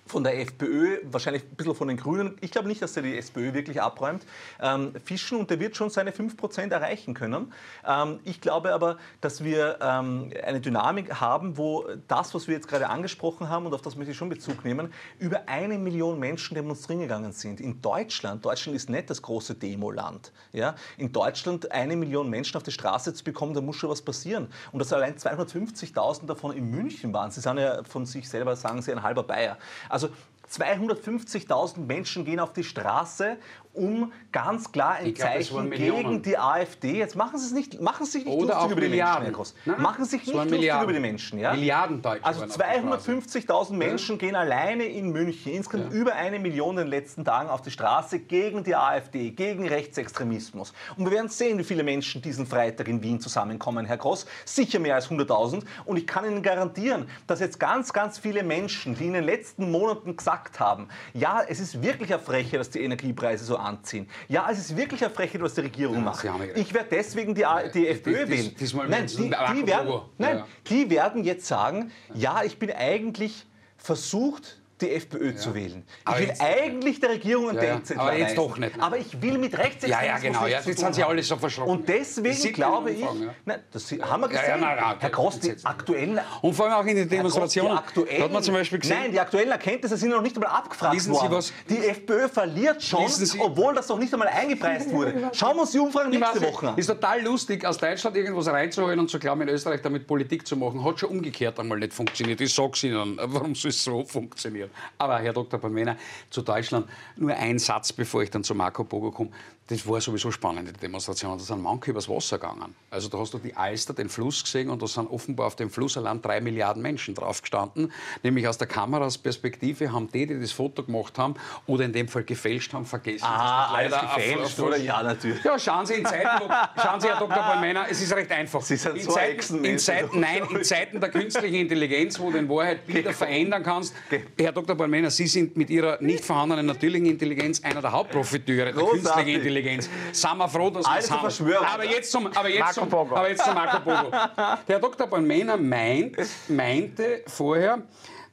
von der FPÖ, wahrscheinlich ein bisschen von den Grünen. Ich glaube nicht, dass er die SPÖ wirklich abräumt. Ähm, fischen und der wird schon seine 5% erreichen können. Ähm, ich glaube aber, dass wir ähm, eine Dynamik haben, wo das, was wir jetzt gerade angesprochen haben, und auf das möchte ich schon Bezug nehmen, über eine Million Menschen demonstrieren gegangen sind. In Deutschland, Deutschland ist nicht das große Demoland. Ja? In Deutschland eine Million Menschen auf die Straße zu bekommen, da muss schon was passieren. Und dass allein 250.000 davon in München waren. Sie sind ja von sich selber, sagen sie, ein halber Bayer. Also 250.000 Menschen gehen auf die Straße um ganz klar ein glaub, Zeichen gegen die AfD. Jetzt machen Sie es nicht, machen Sie sich nicht Oder lustig über die Milliarden. Menschen, Herr Gross. Machen Sie sich nicht lustig über die Menschen. Ja? Milliarden Deutsche. Also 250.000 Menschen gehen alleine in München, insgesamt ja. über eine Million in den letzten Tagen auf die Straße gegen die AfD, gegen Rechtsextremismus. Und wir werden sehen, wie viele Menschen diesen Freitag in Wien zusammenkommen, Herr Gross. Sicher mehr als 100.000. Und ich kann Ihnen garantieren, dass jetzt ganz, ganz viele Menschen, die in den letzten Monaten gesagt haben, ja, es ist wirklich eine Freche, dass die Energiepreise so anziehen. Ja, es ist wirklich eine Frechheit, was die Regierung ja, macht. Ich werde deswegen die, die FPÖ wählen. Nein, die, die, werden, nein, die werden jetzt sagen, ja, ich bin eigentlich versucht, die FPÖ ja. zu wählen. Ich will eigentlich der Regierung ein ja, ja. Aber jetzt doch nicht. Aber ich will mit Rechtsextremismus Ja, ja, genau. Ja, jetzt sind Sie alle so verschrocken. Und deswegen glaube ich, Umfang, ja. nein, das haben wir gesehen. Ja, nein, Herr Gross, die aktuellen... Und vor allem auch in den Demonstrationen. Gross, die hat man zum Beispiel gesehen... Nein, die aktuellen Erkenntnisse sind noch nicht einmal abgefragt Wissen worden. Sie was? Die FPÖ verliert schon, obwohl das noch nicht einmal eingepreist wurde. Schauen wir uns die Umfragen nächste Woche an. Ist total lustig, aus Deutschland irgendwas reinzuholen und zu glauben, in Österreich damit Politik zu machen. Hat schon umgekehrt einmal nicht funktioniert. Ich sage es Ihnen, warum soll es so funktionieren. Aber Herr Dr. Palmena zu Deutschland. Nur ein Satz, bevor ich dann zu Marco Bogo komme das war sowieso spannend, die Demonstration. Da sind manche übers Wasser gegangen. Also da hast du die Alster, den Fluss gesehen und da sind offenbar auf dem Fluss allein drei Milliarden Menschen drauf gestanden. Nämlich aus der Kamerasperspektive haben die, die das Foto gemacht haben oder in dem Fall gefälscht haben, vergessen. Ah, alles gefälscht, auf? Ja, natürlich. Ja, schauen Sie in Zeiten, schauen Sie, Herr Dr. Palmeiner, es ist recht einfach. Sie sind in so Zeiten, in Zeiten, Nein, in Zeiten der künstlichen Intelligenz, wo du in Wahrheit Bilder verändern kannst. Herr Dr. Palmeiner, Sie sind mit Ihrer nicht vorhandenen natürlichen Intelligenz einer der Hauptprofiteure der künstlichen Intelligenz. Intelligenz. Sind wir froh, dass wir es haben. Aber jetzt zum, aber jetzt Marco zum, aber jetzt zum Marco Bogo. Der Dr. Balmena meint, meinte vorher,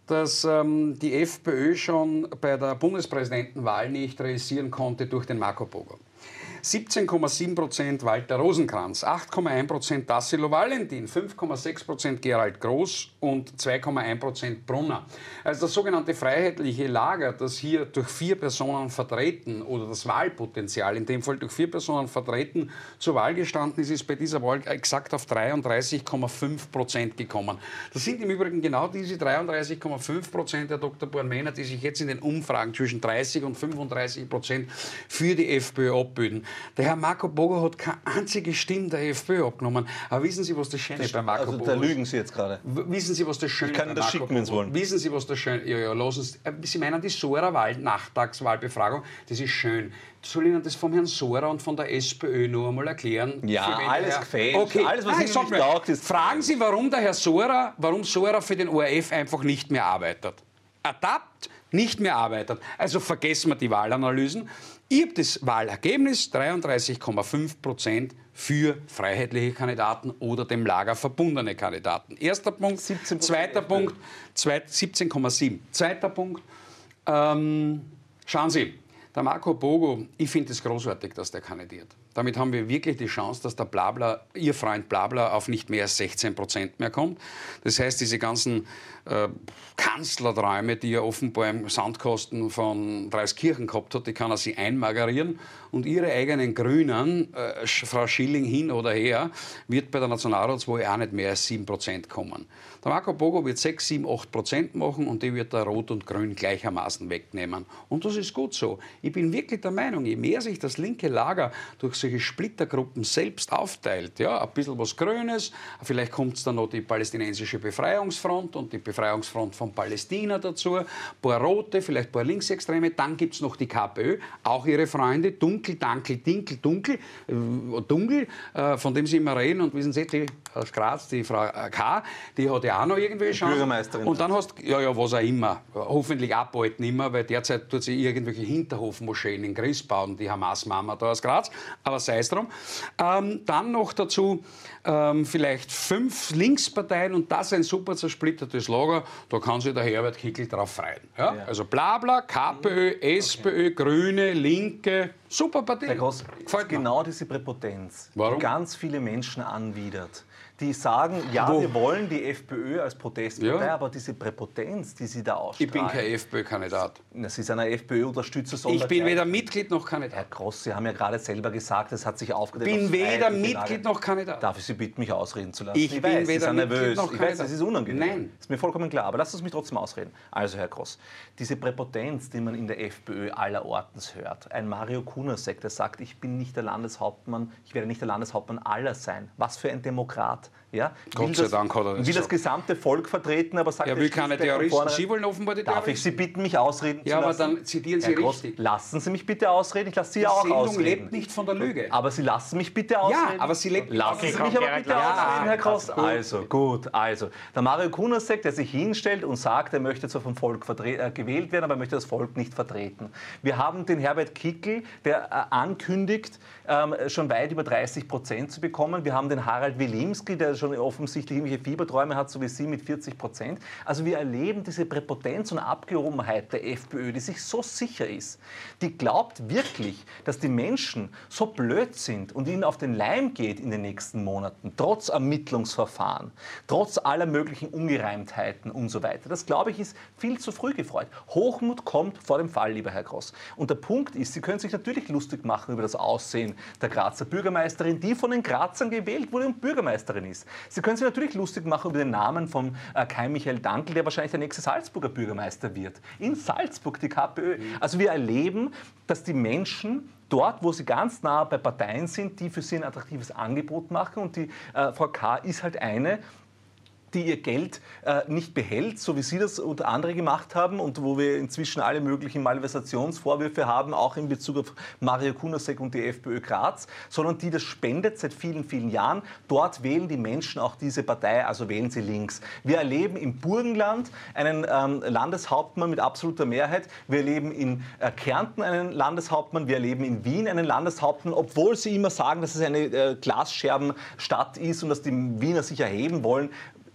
dass ähm, die FPÖ schon bei der Bundespräsidentenwahl nicht realisieren konnte durch den Marco Bogo. 17,7 Prozent Walter Rosenkranz, 8,1 Prozent Tassilo Valentin, 5,6 Prozent Gerald Groß und 2,1 Prozent Brunner. Also das sogenannte freiheitliche Lager, das hier durch vier Personen vertreten oder das Wahlpotenzial in dem Fall durch vier Personen vertreten zur Wahl gestanden ist, ist bei dieser Wahl exakt auf 33,5 Prozent gekommen. Das sind im Übrigen genau diese 33,5 Prozent, Herr Dr. Bornmänner, die sich jetzt in den Umfragen zwischen 30 und 35 Prozent für die FPÖ abbilden. Der Herr Marco Bogo hat keine einzige Stimme der FPÖ abgenommen. Aber wissen Sie, was das Schöne das bei Marco also, Bogo ist? Da lügen Sie jetzt gerade. Wissen Sie, was das Schöne ist? Ich kann das schicken, wenn Sie wollen. Wissen Sie, was das Schöne Ja, ja, lassen Sie. Äh, Sie meinen die Sora-Wahl, Nachtagswahlbefragung, das ist schön. Soll ich Ihnen das vom Herrn Sora und von der SPÖ noch einmal erklären? Ja, alles gefällt. Okay. Alles, was Nein, Ihnen nicht taugt, ist Fragen Sie, warum der Herr Sora, warum Sora für den ORF einfach nicht mehr arbeitet. Ertappt, nicht mehr arbeitet. Also vergessen wir die Wahlanalysen. Ich habe das Wahlergebnis 33,5 Prozent für freiheitliche Kandidaten oder dem Lager verbundene Kandidaten. Erster Punkt. 17 Zweiter Punkt. 17,7. Zweiter Punkt. Ähm, schauen Sie, der Marco Bogo, ich finde es großartig, dass der kandidiert. Damit haben wir wirklich die Chance, dass der Blabla, Ihr Freund Blabla, auf nicht mehr als 16 Prozent mehr kommt. Das heißt, diese ganzen äh, Kanzlerträume, die er offenbar im Sandkosten von Dreiskirchen gehabt hat, die kann er sich einmagerieren. Und ihre eigenen Grünen, äh, Frau Schilling hin oder her, wird bei der Nationalratswahl auch nicht mehr als 7 Prozent kommen. Der Marco Bogo wird 6, 7, 8 Prozent machen und die wird der Rot und Grün gleichermaßen wegnehmen. Und das ist gut so. Ich bin wirklich der Meinung, je mehr sich das linke Lager durch solche Splittergruppen selbst aufteilt, ja, ein bisschen was Grünes, vielleicht kommt dann noch die palästinensische Befreiungsfront und die Befreiungsfront von Palästina dazu, ein paar Rote, vielleicht ein paar Linksextreme, dann gibt es noch die KPÖ, auch ihre Freunde, dunkel, dankel, dinkel, dunkel, äh, dunkel, äh, von dem sie immer reden und wissen Sie, die aus Graz, die Frau K., die hat ja auch noch irgendwelche Chancen. Bürgermeisterin. Und dann hast du, ja, ja, was auch immer, hoffentlich abhalten mehr, weil derzeit tut sie irgendwelche Hinterhofmoscheen in Gris bauen, die Hamas-Mama da aus Graz, aber sei es drum. Ähm, dann noch dazu ähm, vielleicht fünf Linksparteien und das ein super zersplittertes Lager, da kann sich der Herbert Kickel drauf freuen. Ja? Ja. Also Blabla, KPÖ, SPÖ, okay. Grüne, Linke, super Partie. Herr Gross, genau diese Präpotenz, Warum? die ganz viele Menschen anwidert die sagen, ja, Wo? wir wollen die FPÖ als Protestpartei, ja. aber diese Präpotenz, die sie da ausstrahlen... Ich bin kein FPÖ-Kandidat. Sie sind ein FPÖ-Unterstützer. Ich bin weder Mitglied noch Kandidat. Herr Gross, Sie haben ja gerade selber gesagt, es hat sich aufgedeckt... Ich bin weder Mitglied noch Kandidat. Darf ich Sie bitten, mich ausreden zu lassen? Ich, ich bin weiß, weder Sie sind nervös. noch Kandidat. Ich weiß, das ist unangenehm. Nein. Ist mir vollkommen klar, aber lassen Sie mich trotzdem ausreden. Also, Herr Gross, diese Präpotenz, die man in der FPÖ aller Ortens hört, ein Mario Kunasek, der sagt, ich bin nicht der Landeshauptmann, ich werde nicht der Landeshauptmann aller sein. Was für ein Demokrat. annat. Ja? Gott sei Dank hat er das Will das gesamte Volk vertreten, aber sagt er will keine Terroristen. Sie wollen offenbar die Darf ich Sie bitten, mich ausreden ja, zu lassen? Ja, aber dann zitieren Sie Groß, richtig. Lassen Sie mich bitte ausreden. Ich lasse Sie die auch Sendung ausreden. lebt nicht von der Lüge. Aber Sie lassen mich bitte ausreden. Ja, aber Sie lebt Lassen okay, Sie mich aber bitte ja, ausreden, Herr Kross. Also, gut. Also, der Mario Kunasek, der sich hinstellt und sagt, er möchte zwar vom Volk äh, gewählt werden, aber er möchte das Volk nicht vertreten. Wir haben den Herbert Kickel, der äh, ankündigt, ähm, schon weit über 30 Prozent zu bekommen. Wir haben den Harald Wilimski, der schon offensichtlich irgendwelche Fieberträume hat, so wie Sie, mit 40 Prozent. Also wir erleben diese Präpotenz und Abgehobenheit der FPÖ, die sich so sicher ist. Die glaubt wirklich, dass die Menschen so blöd sind und ihnen auf den Leim geht in den nächsten Monaten, trotz Ermittlungsverfahren, trotz aller möglichen Ungereimtheiten und so weiter. Das, glaube ich, ist viel zu früh gefreut. Hochmut kommt vor dem Fall, lieber Herr Gross. Und der Punkt ist, Sie können sich natürlich lustig machen über das Aussehen der Grazer Bürgermeisterin, die von den Grazern gewählt wurde und Bürgermeisterin ist. Sie können sich natürlich lustig machen über den Namen von äh, Kai Michael Dankl, der wahrscheinlich der nächste Salzburger Bürgermeister wird. In Salzburg, die KPÖ. Also wir erleben, dass die Menschen dort, wo sie ganz nah bei Parteien sind, die für sie ein attraktives Angebot machen. Und die äh, Frau K. ist halt eine, die ihr Geld äh, nicht behält, so wie Sie das und andere gemacht haben und wo wir inzwischen alle möglichen Malversationsvorwürfe haben, auch in Bezug auf Mario Kunasek und die FPÖ Graz, sondern die das spendet seit vielen, vielen Jahren. Dort wählen die Menschen auch diese Partei, also wählen sie links. Wir erleben im Burgenland einen ähm, Landeshauptmann mit absoluter Mehrheit. Wir erleben in äh, Kärnten einen Landeshauptmann. Wir erleben in Wien einen Landeshauptmann, obwohl sie immer sagen, dass es eine äh, Glasscherbenstadt ist und dass die Wiener sich erheben wollen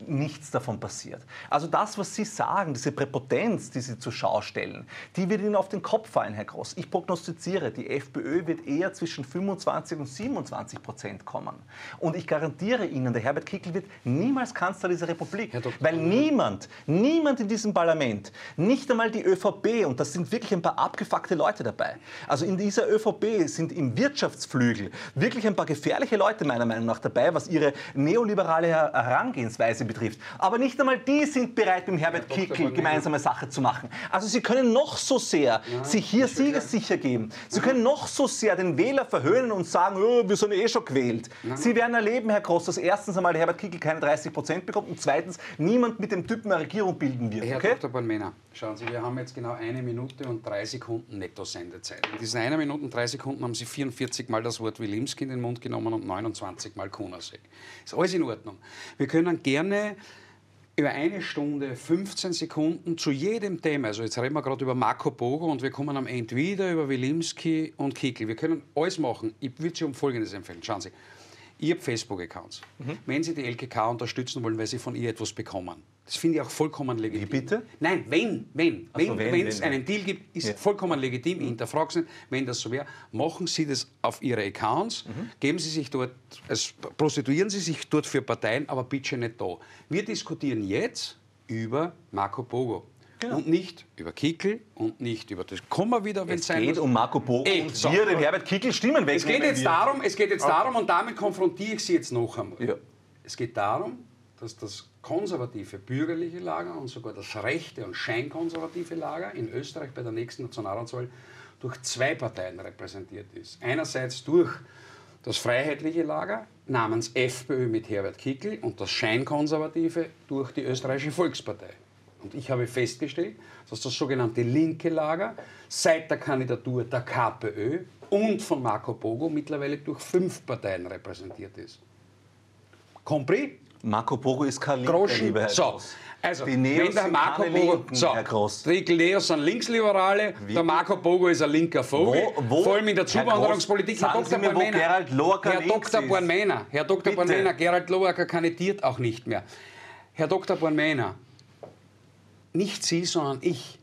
nichts davon passiert. Also das, was Sie sagen, diese Präpotenz, die Sie zur Schau stellen, die wird Ihnen auf den Kopf fallen, Herr Gross. Ich prognostiziere, die FPÖ wird eher zwischen 25 und 27 Prozent kommen. Und ich garantiere Ihnen, der Herbert Kickl wird niemals Kanzler dieser Republik. Weil niemand, niemand in diesem Parlament, nicht einmal die ÖVP, und das sind wirklich ein paar abgefuckte Leute dabei, also in dieser ÖVP sind im Wirtschaftsflügel wirklich ein paar gefährliche Leute meiner Meinung nach dabei, was ihre neoliberale Herangehensweise betrifft. Aber nicht einmal die sind bereit, mit Herbert Kickl gemeinsame Sache zu machen. Also Sie können noch so sehr ja, sich hier siegessicher geben. Sie können noch so sehr den Wähler verhöhnen und sagen, oh, wir sind eh schon gewählt. Ja. Sie werden erleben, Herr Groß, dass erstens einmal Herbert Kickl keine 30 Prozent bekommt und zweitens niemand mit dem Typen eine Regierung bilden wird. Herr okay? Dr. Bornmänner, schauen Sie, wir haben jetzt genau eine Minute und drei Sekunden Netto-Sendezeit. In diesen einer Minute und drei Sekunden haben Sie 44 Mal das Wort Wilimski in den Mund genommen und 29 Mal Kunasek. Ist alles in Ordnung. Wir können gerne über eine Stunde, 15 Sekunden zu jedem Thema, also jetzt reden wir gerade über Marco Bogo und wir kommen am Ende wieder über Wilimski und Kickel. Wir können alles machen. Ich würde Sie um Folgendes empfehlen. Schauen Sie, habe Facebook-Accounts. Mhm. Wenn Sie die LKK unterstützen wollen, weil Sie von ihr etwas bekommen, das finde ich auch vollkommen legitim. Wie bitte? Nein, wenn, wenn. So, wenn, es einen Deal gibt, ist ja. vollkommen legitim. Ich mhm. hinterfrage Sie nicht, wenn das so wäre. Machen Sie das auf Ihre Accounts, mhm. geben Sie sich dort, also prostituieren Sie sich dort für Parteien, aber bitte nicht da. Wir diskutieren jetzt über Marco Pogo. Genau. Und nicht über Kickel und nicht über das. Kommen wir wieder, wenn es sein geht muss. um Marco Bogo Ey, und so. wir, den Herbert Kickel, Stimmen weg. Es geht jetzt darum, es geht jetzt okay. darum und damit konfrontiere ich Sie jetzt noch einmal. Ja. Es geht darum, dass das konservative bürgerliche Lager und sogar das rechte und scheinkonservative Lager in Österreich bei der nächsten Nationalratswahl durch zwei Parteien repräsentiert ist. Einerseits durch das freiheitliche Lager namens FPÖ mit Herbert Kickl und das scheinkonservative durch die österreichische Volkspartei. Und ich habe festgestellt, dass das sogenannte linke Lager seit der Kandidatur der KPÖ und von Marco Bogo mittlerweile durch fünf Parteien repräsentiert ist. Compris? Marco Bogo ist kein Groschen. lieber Herr so. Groß. Also, die Neos wenn der Marco Bogo, Linken, so, Herr Groß. Die Neos sind Linksliberale, Wie? der Marco Bogo ist ein linker Vogel, wo, wo? vor allem in der Zuwanderungspolitik. Herr, Dr. Mir, Gerald Herr Dr. Bornmänner, Herr Dr. Bornmänner, Gerald Loacker kandidiert auch nicht mehr. Herr Dr. Bornmänner, nicht Sie, sondern ich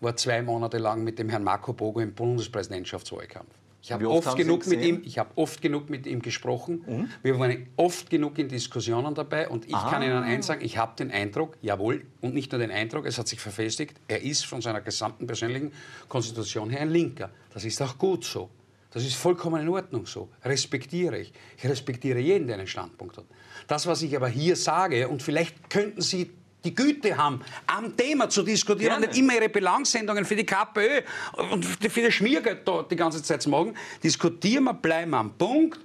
war zwei Monate lang mit dem Herrn Marco Bogo im Bundespräsidentschaftswahlkampf. Ich habe oft, genug mit ihm, hab oft genug mit ihm gesprochen. Mhm. Wir waren oft genug in Diskussionen dabei. Und ich ah. kann Ihnen eins sagen, ich habe den Eindruck, jawohl, und nicht nur den Eindruck, es hat sich verfestigt, er ist von seiner gesamten persönlichen Konstitution her ein Linker. Das ist auch gut so. Das ist vollkommen in Ordnung so. Respektiere ich. Ich respektiere jeden, der einen Standpunkt hat. Das, was ich aber hier sage, und vielleicht könnten Sie die Güte haben, am Thema zu diskutieren Gerne. und nicht immer ihre Belangssendungen für die KPÖ und für die Schmiergeld die ganze Zeit zu machen. Diskutieren wir, bleiben wir am Punkt.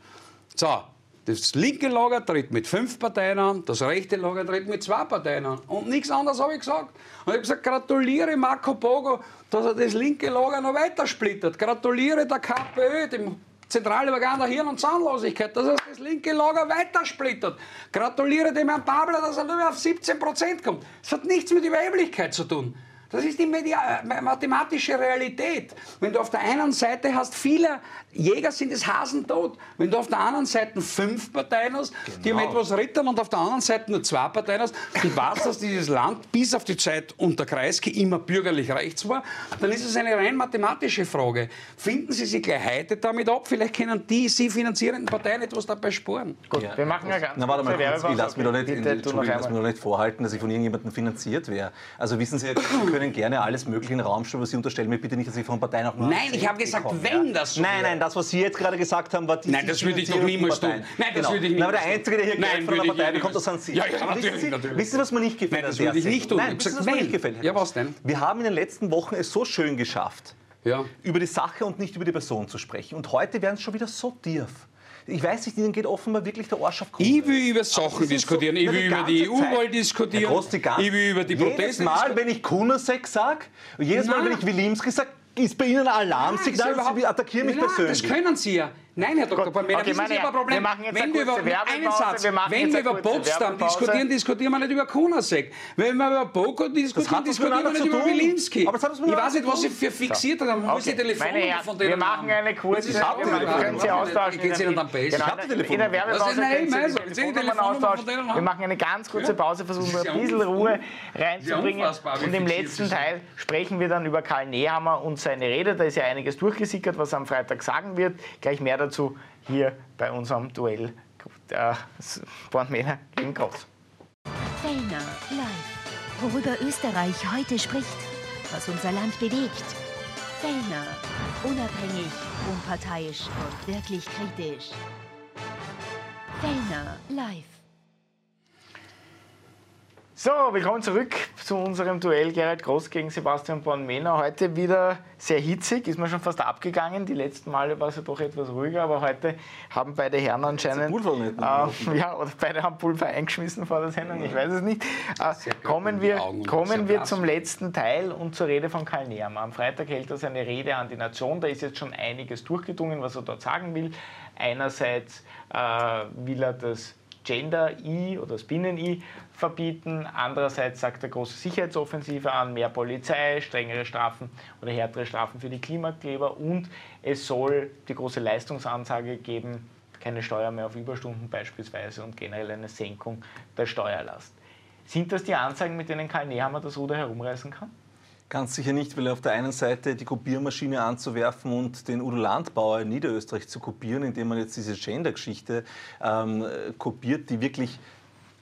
So, das linke Lager tritt mit fünf Parteien an, das rechte Lager tritt mit zwei Parteien an. Und nichts anderes habe ich gesagt. Und ich habe gesagt, gratuliere Marco Bogo, dass er das linke Lager noch weiter splittert. Gratuliere der KPÖ, dem zentrale Organ der Hirn- und Zahnlosigkeit, dass er das linke Lager weitersplittert. Gratuliere dem Herrn Babler, dass er nur auf 17 Prozent kommt. Das hat nichts mit Überheblichkeit zu tun. Das ist die Media äh, mathematische Realität. Wenn du auf der einen Seite hast, viele Jäger sind es tot. Wenn du auf der anderen Seite fünf Parteien hast, genau. die um etwas rittern und auf der anderen Seite nur zwei Parteien hast, und weißt, dass dieses Land bis auf die Zeit unter Kreisky immer bürgerlich rechts war, dann ist es eine rein mathematische Frage. Finden Sie sich gleich heute damit ab? Vielleicht können die Sie finanzierenden Parteien etwas dabei sparen. Gut, ja, wir machen ja ganz Na, warte mal, ich lasse mich doch nicht, lass mich doch nicht vorhalten, dass ich von irgendjemandem finanziert wäre. Also wissen Sie, können gerne alles Mögliche in den Raum stellen, was Sie unterstellen mir bitte nicht, dass Sie von Parteien auch nur Nein, ich habe gesagt, bekommen, wenn ja? das so Nein, nein, das, was Sie jetzt gerade gesagt haben, war die Nein, das würde ich doch niemals tun. Nein, das genau. würde ich nicht. Aber der Einzige, der hier Geld von einer Partei bekommt, das sind Sie. Ja, ja, natürlich, Sie, natürlich. Wissen Sie, was mir nicht gefällt? Nein, das würde ich nicht tun. Nein, wissen Sie, was mir nicht gefällt? Ja, was denn? Wir haben in den letzten Wochen es so schön geschafft, über die Sache und nicht über die Person zu sprechen. Und heute werden es schon wieder so tief. Ich weiß nicht, Ihnen geht offenbar wirklich der Arsch auf Grund. Ich will über Sachen diskutieren. So, ich will über die EU-Wahl diskutieren. Groß, ich will über die Proteste Jedes Mal, wenn ich Kunasek sage, jedes Mal, wenn ich Wilimski sage, ist bei Ihnen ein Alarmsignal, Sie attackieren mich persönlich. Das können Sie ja. Nein, Herr Dr. Palmera, okay, wissen Sie aber Problem? Wir machen jetzt wenn wir über, einen Satz, wir wenn wir über Potsdam diskutieren, diskutieren wir nicht über Kunasek. Wenn wir über Boko diskutieren, diskutieren wir nicht über Wilimski. Aber ich weiß nicht, was Sie für fixiert haben. Wo ist die Telefonnummer von denen? Wir machen eine kurze... Habe können Sie austauschen. Geht Ihnen dann besser? Ich habe die Telefonnummer. In der Werbepause. Wir machen eine ganz kurze Pause, versuchen wir ein bisschen Ruhe reinzubringen. Und im letzten Teil sprechen wir dann über Karl Nehammer und seine Rede. Da ist ja einiges durchgesickert, was er am Freitag sagen wird. Gleich mehr dazu dazu hier bei unserem Duell äh, Bornmänner gegen Groß. Fellner live. Worüber Österreich heute spricht, was unser Land bewegt. Fellner. Unabhängig, unparteiisch und wirklich kritisch. Fellner live. So, willkommen zurück zu unserem Duell Gerald Groß gegen Sebastian Born-Mehner. Heute wieder sehr hitzig, ist mir schon fast abgegangen. Die letzten Male war es ja doch etwas ruhiger, aber heute haben beide Herren anscheinend. Äh, ja, oder beide haben Pulver eingeschmissen vor der Sendung, ich weiß es nicht. Äh, kommen wir, kommen wir zum letzten Teil und zur Rede von Karl Nehammer. Am Freitag hält er seine Rede an die Nation. Da ist jetzt schon einiges durchgedrungen, was er dort sagen will. Einerseits äh, will er das Gender-I oder das Binnen-I verbieten. Andererseits sagt er große Sicherheitsoffensive an, mehr Polizei, strengere Strafen oder härtere Strafen für die Klimakleber und es soll die große Leistungsansage geben, keine Steuer mehr auf Überstunden beispielsweise und generell eine Senkung der Steuerlast. Sind das die Anzeigen, mit denen Karl Nehammer das Ruder herumreißen kann? Ganz sicher nicht, weil auf der einen Seite die Kopiermaschine anzuwerfen und den Udo Landbauer in Niederösterreich zu kopieren, indem man jetzt diese Gender-Geschichte ähm, kopiert, die wirklich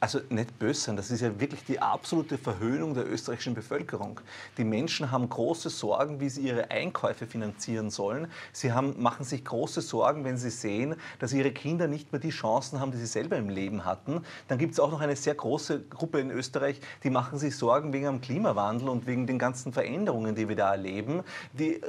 also nicht böse sein, das ist ja wirklich die absolute Verhöhnung der österreichischen Bevölkerung. Die Menschen haben große Sorgen, wie sie ihre Einkäufe finanzieren sollen. Sie haben, machen sich große Sorgen, wenn sie sehen, dass ihre Kinder nicht mehr die Chancen haben, die sie selber im Leben hatten. Dann gibt es auch noch eine sehr große Gruppe in Österreich, die machen sich Sorgen wegen dem Klimawandel und wegen den ganzen Veränderungen, die wir da erleben. Die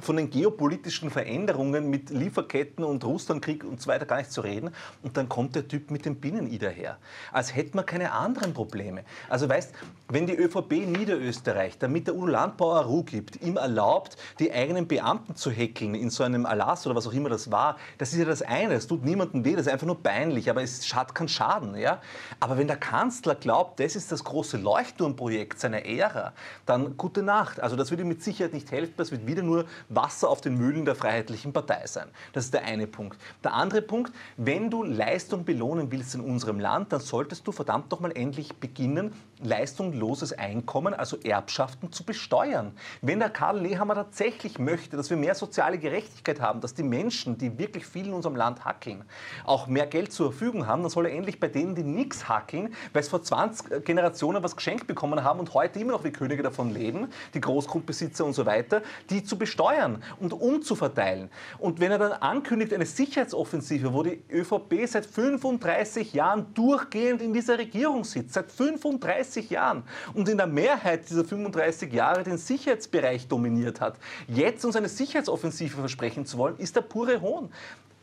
von den geopolitischen Veränderungen mit Lieferketten und Russlandkrieg und so weiter gar nicht zu reden. Und dann kommt der Typ mit dem Binnen-I daher. Als hätte man keine anderen Probleme. Also weißt, wenn die ÖVP Niederösterreich, damit der Udo Landbauer Ruhe gibt, ihm erlaubt, die eigenen Beamten zu hackeln in so einem Erlass oder was auch immer das war, das ist ja das eine. Es tut niemandem weh, das ist einfach nur peinlich, aber es hat keinen Schaden. Ja? Aber wenn der Kanzler glaubt, das ist das große Leuchtturmprojekt seiner Ära, dann gute Nacht. Also das würde mit Sicherheit nicht helfen, das wird wieder nur Wasser auf den Mühlen der Freiheitlichen Partei sein. Das ist der eine Punkt. Der andere Punkt, wenn du Leistung belohnen willst in unserem Land, dann solltest du verdammt doch mal endlich beginnen, leistungsloses Einkommen, also Erbschaften, zu besteuern. Wenn der Karl Nehammer tatsächlich möchte, dass wir mehr soziale Gerechtigkeit haben, dass die Menschen, die wirklich viel in unserem Land hackeln, auch mehr Geld zur Verfügung haben, dann soll er endlich bei denen, die nichts hackeln, weil es vor 20 Generationen was geschenkt bekommen haben und heute immer noch wie Könige davon leben, die Großgrundbesitzer und so weiter, die zu besteuern steuern und umzuverteilen. Und wenn er dann ankündigt, eine Sicherheitsoffensive, wo die ÖVP seit 35 Jahren durchgehend in dieser Regierung sitzt, seit 35 Jahren und in der Mehrheit dieser 35 Jahre den Sicherheitsbereich dominiert hat, jetzt uns eine Sicherheitsoffensive versprechen zu wollen, ist der pure Hohn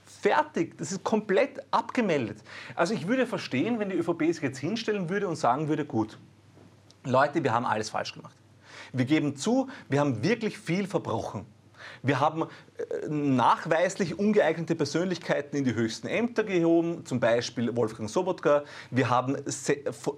fertig. Das ist komplett abgemeldet. Also ich würde verstehen, wenn die ÖVP sich jetzt hinstellen würde und sagen würde, gut, Leute, wir haben alles falsch gemacht. Wir geben zu, wir haben wirklich viel verbrochen. Wir haben äh, nachweislich ungeeignete Persönlichkeiten in die höchsten Ämter gehoben, zum Beispiel Wolfgang Sobotka. Wir haben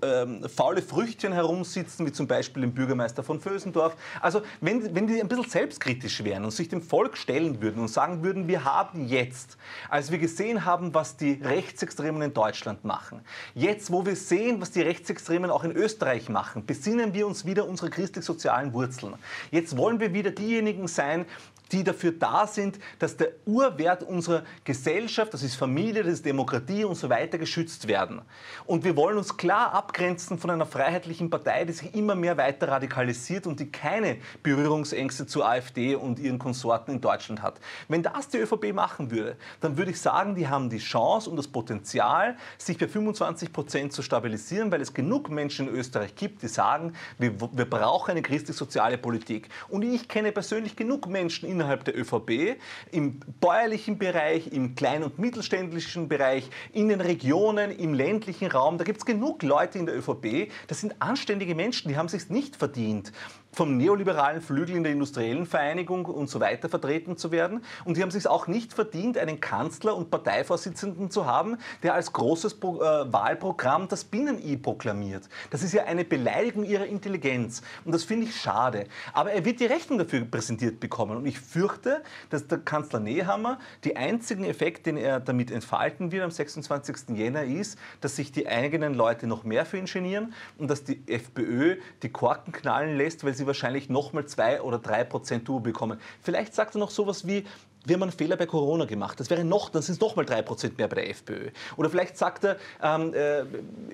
ähm, faule Früchtchen herumsitzen, wie zum Beispiel den Bürgermeister von Vösendorf. Also wenn, wenn die ein bisschen selbstkritisch wären und sich dem Volk stellen würden und sagen würden, wir haben jetzt, als wir gesehen haben, was die Rechtsextremen in Deutschland machen, jetzt, wo wir sehen, was die Rechtsextremen auch in Österreich machen, besinnen wir uns wieder unsere christlich-sozialen Wurzeln. Jetzt wollen wir wieder diejenigen sein, die dafür da sind, dass der Urwert unserer Gesellschaft, das ist Familie, das ist Demokratie und so weiter, geschützt werden. Und wir wollen uns klar abgrenzen von einer freiheitlichen Partei, die sich immer mehr weiter radikalisiert und die keine Berührungsängste zur AfD und ihren Konsorten in Deutschland hat. Wenn das die ÖVP machen würde, dann würde ich sagen, die haben die Chance und das Potenzial, sich bei 25 Prozent zu stabilisieren, weil es genug Menschen in Österreich gibt, die sagen, wir, wir brauchen eine christlich-soziale Politik. Und ich kenne persönlich genug Menschen in innerhalb der ÖVP, im bäuerlichen Bereich, im klein- und mittelständischen Bereich, in den Regionen, im ländlichen Raum. Da gibt es genug Leute in der ÖVP, das sind anständige Menschen, die haben es sich nicht verdient, vom neoliberalen Flügel in der industriellen Vereinigung und so weiter vertreten zu werden. Und die haben sich auch nicht verdient, einen Kanzler und Parteivorsitzenden zu haben, der als großes Pro äh, Wahlprogramm das Binnen-I proklamiert. Das ist ja eine Beleidigung ihrer Intelligenz. Und das finde ich schade. Aber er wird die Rechnung dafür präsentiert bekommen. Und ich fürchte, dass der Kanzler Nehammer die einzigen Effekt, den er damit entfalten wird am 26. Jänner, ist, dass sich die eigenen Leute noch mehr für ihn genieren und dass die FPÖ die Korken knallen lässt, weil sie wahrscheinlich nochmal zwei oder drei Prozent Tour bekommen. Vielleicht sagt er noch sowas wie, wir haben einen Fehler bei Corona gemacht. Das wäre noch, dann sind es nochmal drei Prozent mehr bei der FPÖ. Oder vielleicht sagt er, ähm, äh,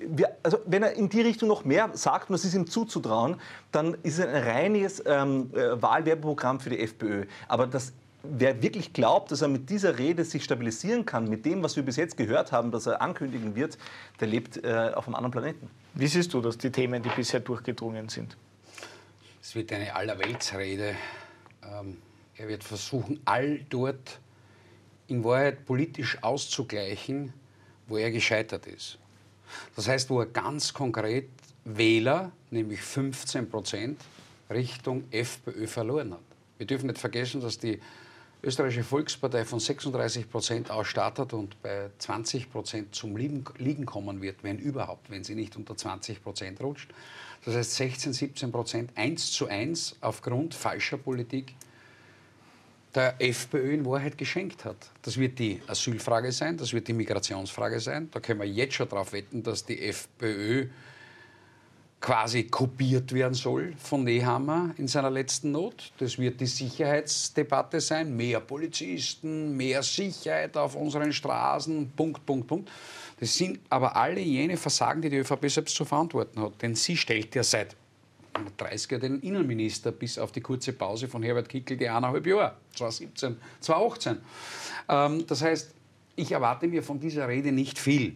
wir, also wenn er in die Richtung noch mehr sagt, und das ist ihm zuzutrauen, dann ist es ein reines ähm, äh, Wahlwerbeprogramm für die FPÖ. Aber das wer wirklich glaubt, dass er mit dieser Rede sich stabilisieren kann, mit dem, was wir bis jetzt gehört haben, dass er ankündigen wird, der lebt äh, auf einem anderen Planeten. Wie siehst du das, die Themen, die bisher durchgedrungen sind? Es wird eine Allerweltsrede. Ähm, er wird versuchen, all dort in Wahrheit politisch auszugleichen, wo er gescheitert ist. Das heißt, wo er ganz konkret Wähler, nämlich 15 Prozent, Richtung FPÖ verloren hat. Wir dürfen nicht vergessen, dass die österreichische Volkspartei von 36 Prozent ausstartet und bei 20 Prozent zum Liegen kommen wird, wenn überhaupt, wenn sie nicht unter 20 Prozent rutscht. Das heißt 16, 17 Prozent eins zu eins aufgrund falscher Politik der FPÖ in Wahrheit geschenkt hat. Das wird die Asylfrage sein, das wird die Migrationsfrage sein. Da können wir jetzt schon darauf wetten, dass die FPÖ quasi kopiert werden soll von Nehammer in seiner letzten Not. Das wird die Sicherheitsdebatte sein. Mehr Polizisten, mehr Sicherheit auf unseren Straßen, Punkt, Punkt, Punkt. Das sind aber alle jene Versagen, die die ÖVP selbst zu verantworten hat. Denn sie stellt ja seit 30 Jahren den Innenminister bis auf die kurze Pause von Herbert Kickl die eineinhalb Jahre, 2017, 2018. Ähm, das heißt, ich erwarte mir von dieser Rede nicht viel.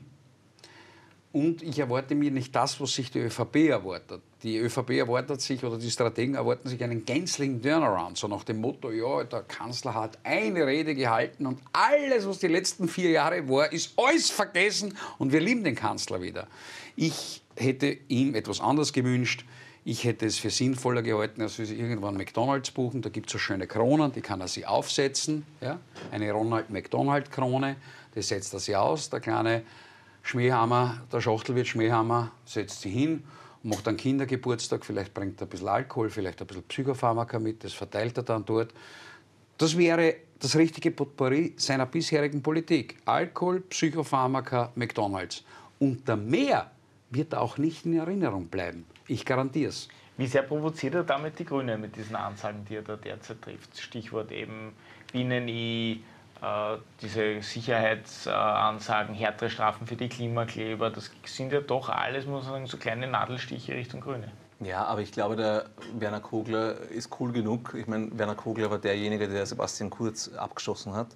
Und ich erwarte mir nicht das, was sich die ÖVP erwartet. Die ÖVP erwartet sich oder die Strategen erwarten sich einen gänzlichen Turnaround. So nach dem Motto, ja, der Kanzler hat eine Rede gehalten und alles, was die letzten vier Jahre war, ist alles vergessen und wir lieben den Kanzler wieder. Ich hätte ihm etwas anderes gewünscht. Ich hätte es für sinnvoller gehalten, als wir irgendwann McDonalds buchen. Da gibt es so schöne Kronen, die kann er sich aufsetzen. Ja? Eine Ronald McDonald-Krone, die setzt er sich aus, der kleine Schmähhammer, der Schachtel wird Schmähhammer, setzt sie hin und macht einen Kindergeburtstag, vielleicht bringt er ein bisschen Alkohol, vielleicht ein bisschen Psychopharmaka mit, das verteilt er dann dort. Das wäre das richtige Potpourri seiner bisherigen Politik. Alkohol, Psychopharmaka, McDonalds. Unter mehr wird auch nicht in Erinnerung bleiben. Ich garantiere es. Wie sehr provoziert er damit die Grünen mit diesen Ansagen, die er da derzeit trifft? Stichwort eben Binnen-I, diese Sicherheitsansagen, härtere Strafen für die Klimakleber, das sind ja doch alles, muss man sagen, so kleine Nadelstiche Richtung Grüne. Ja, aber ich glaube, der Werner Kogler ist cool genug. Ich meine, Werner Kogler war derjenige, der Sebastian Kurz abgeschossen hat.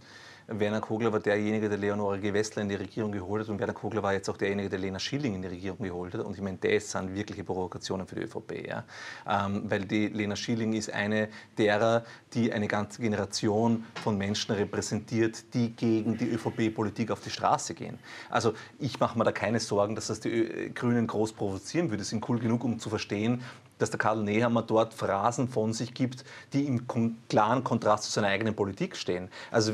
Werner Kogler war derjenige, der Leonore Gewessler in die Regierung geholt hat und Werner Kogler war jetzt auch derjenige, der Lena Schilling in die Regierung geholt hat. Und ich meine, das sind wirkliche Provokationen für die ÖVP. Ja? Ähm, weil die Lena Schilling ist eine derer, die eine ganze Generation von Menschen repräsentiert, die gegen die ÖVP-Politik auf die Straße gehen. Also ich mache mir da keine Sorgen, dass das die Grünen groß provozieren würde. Sie sind cool genug, um zu verstehen, dass der Karl Nehammer dort Phrasen von sich gibt, die im klaren Kontrast zu seiner eigenen Politik stehen. Also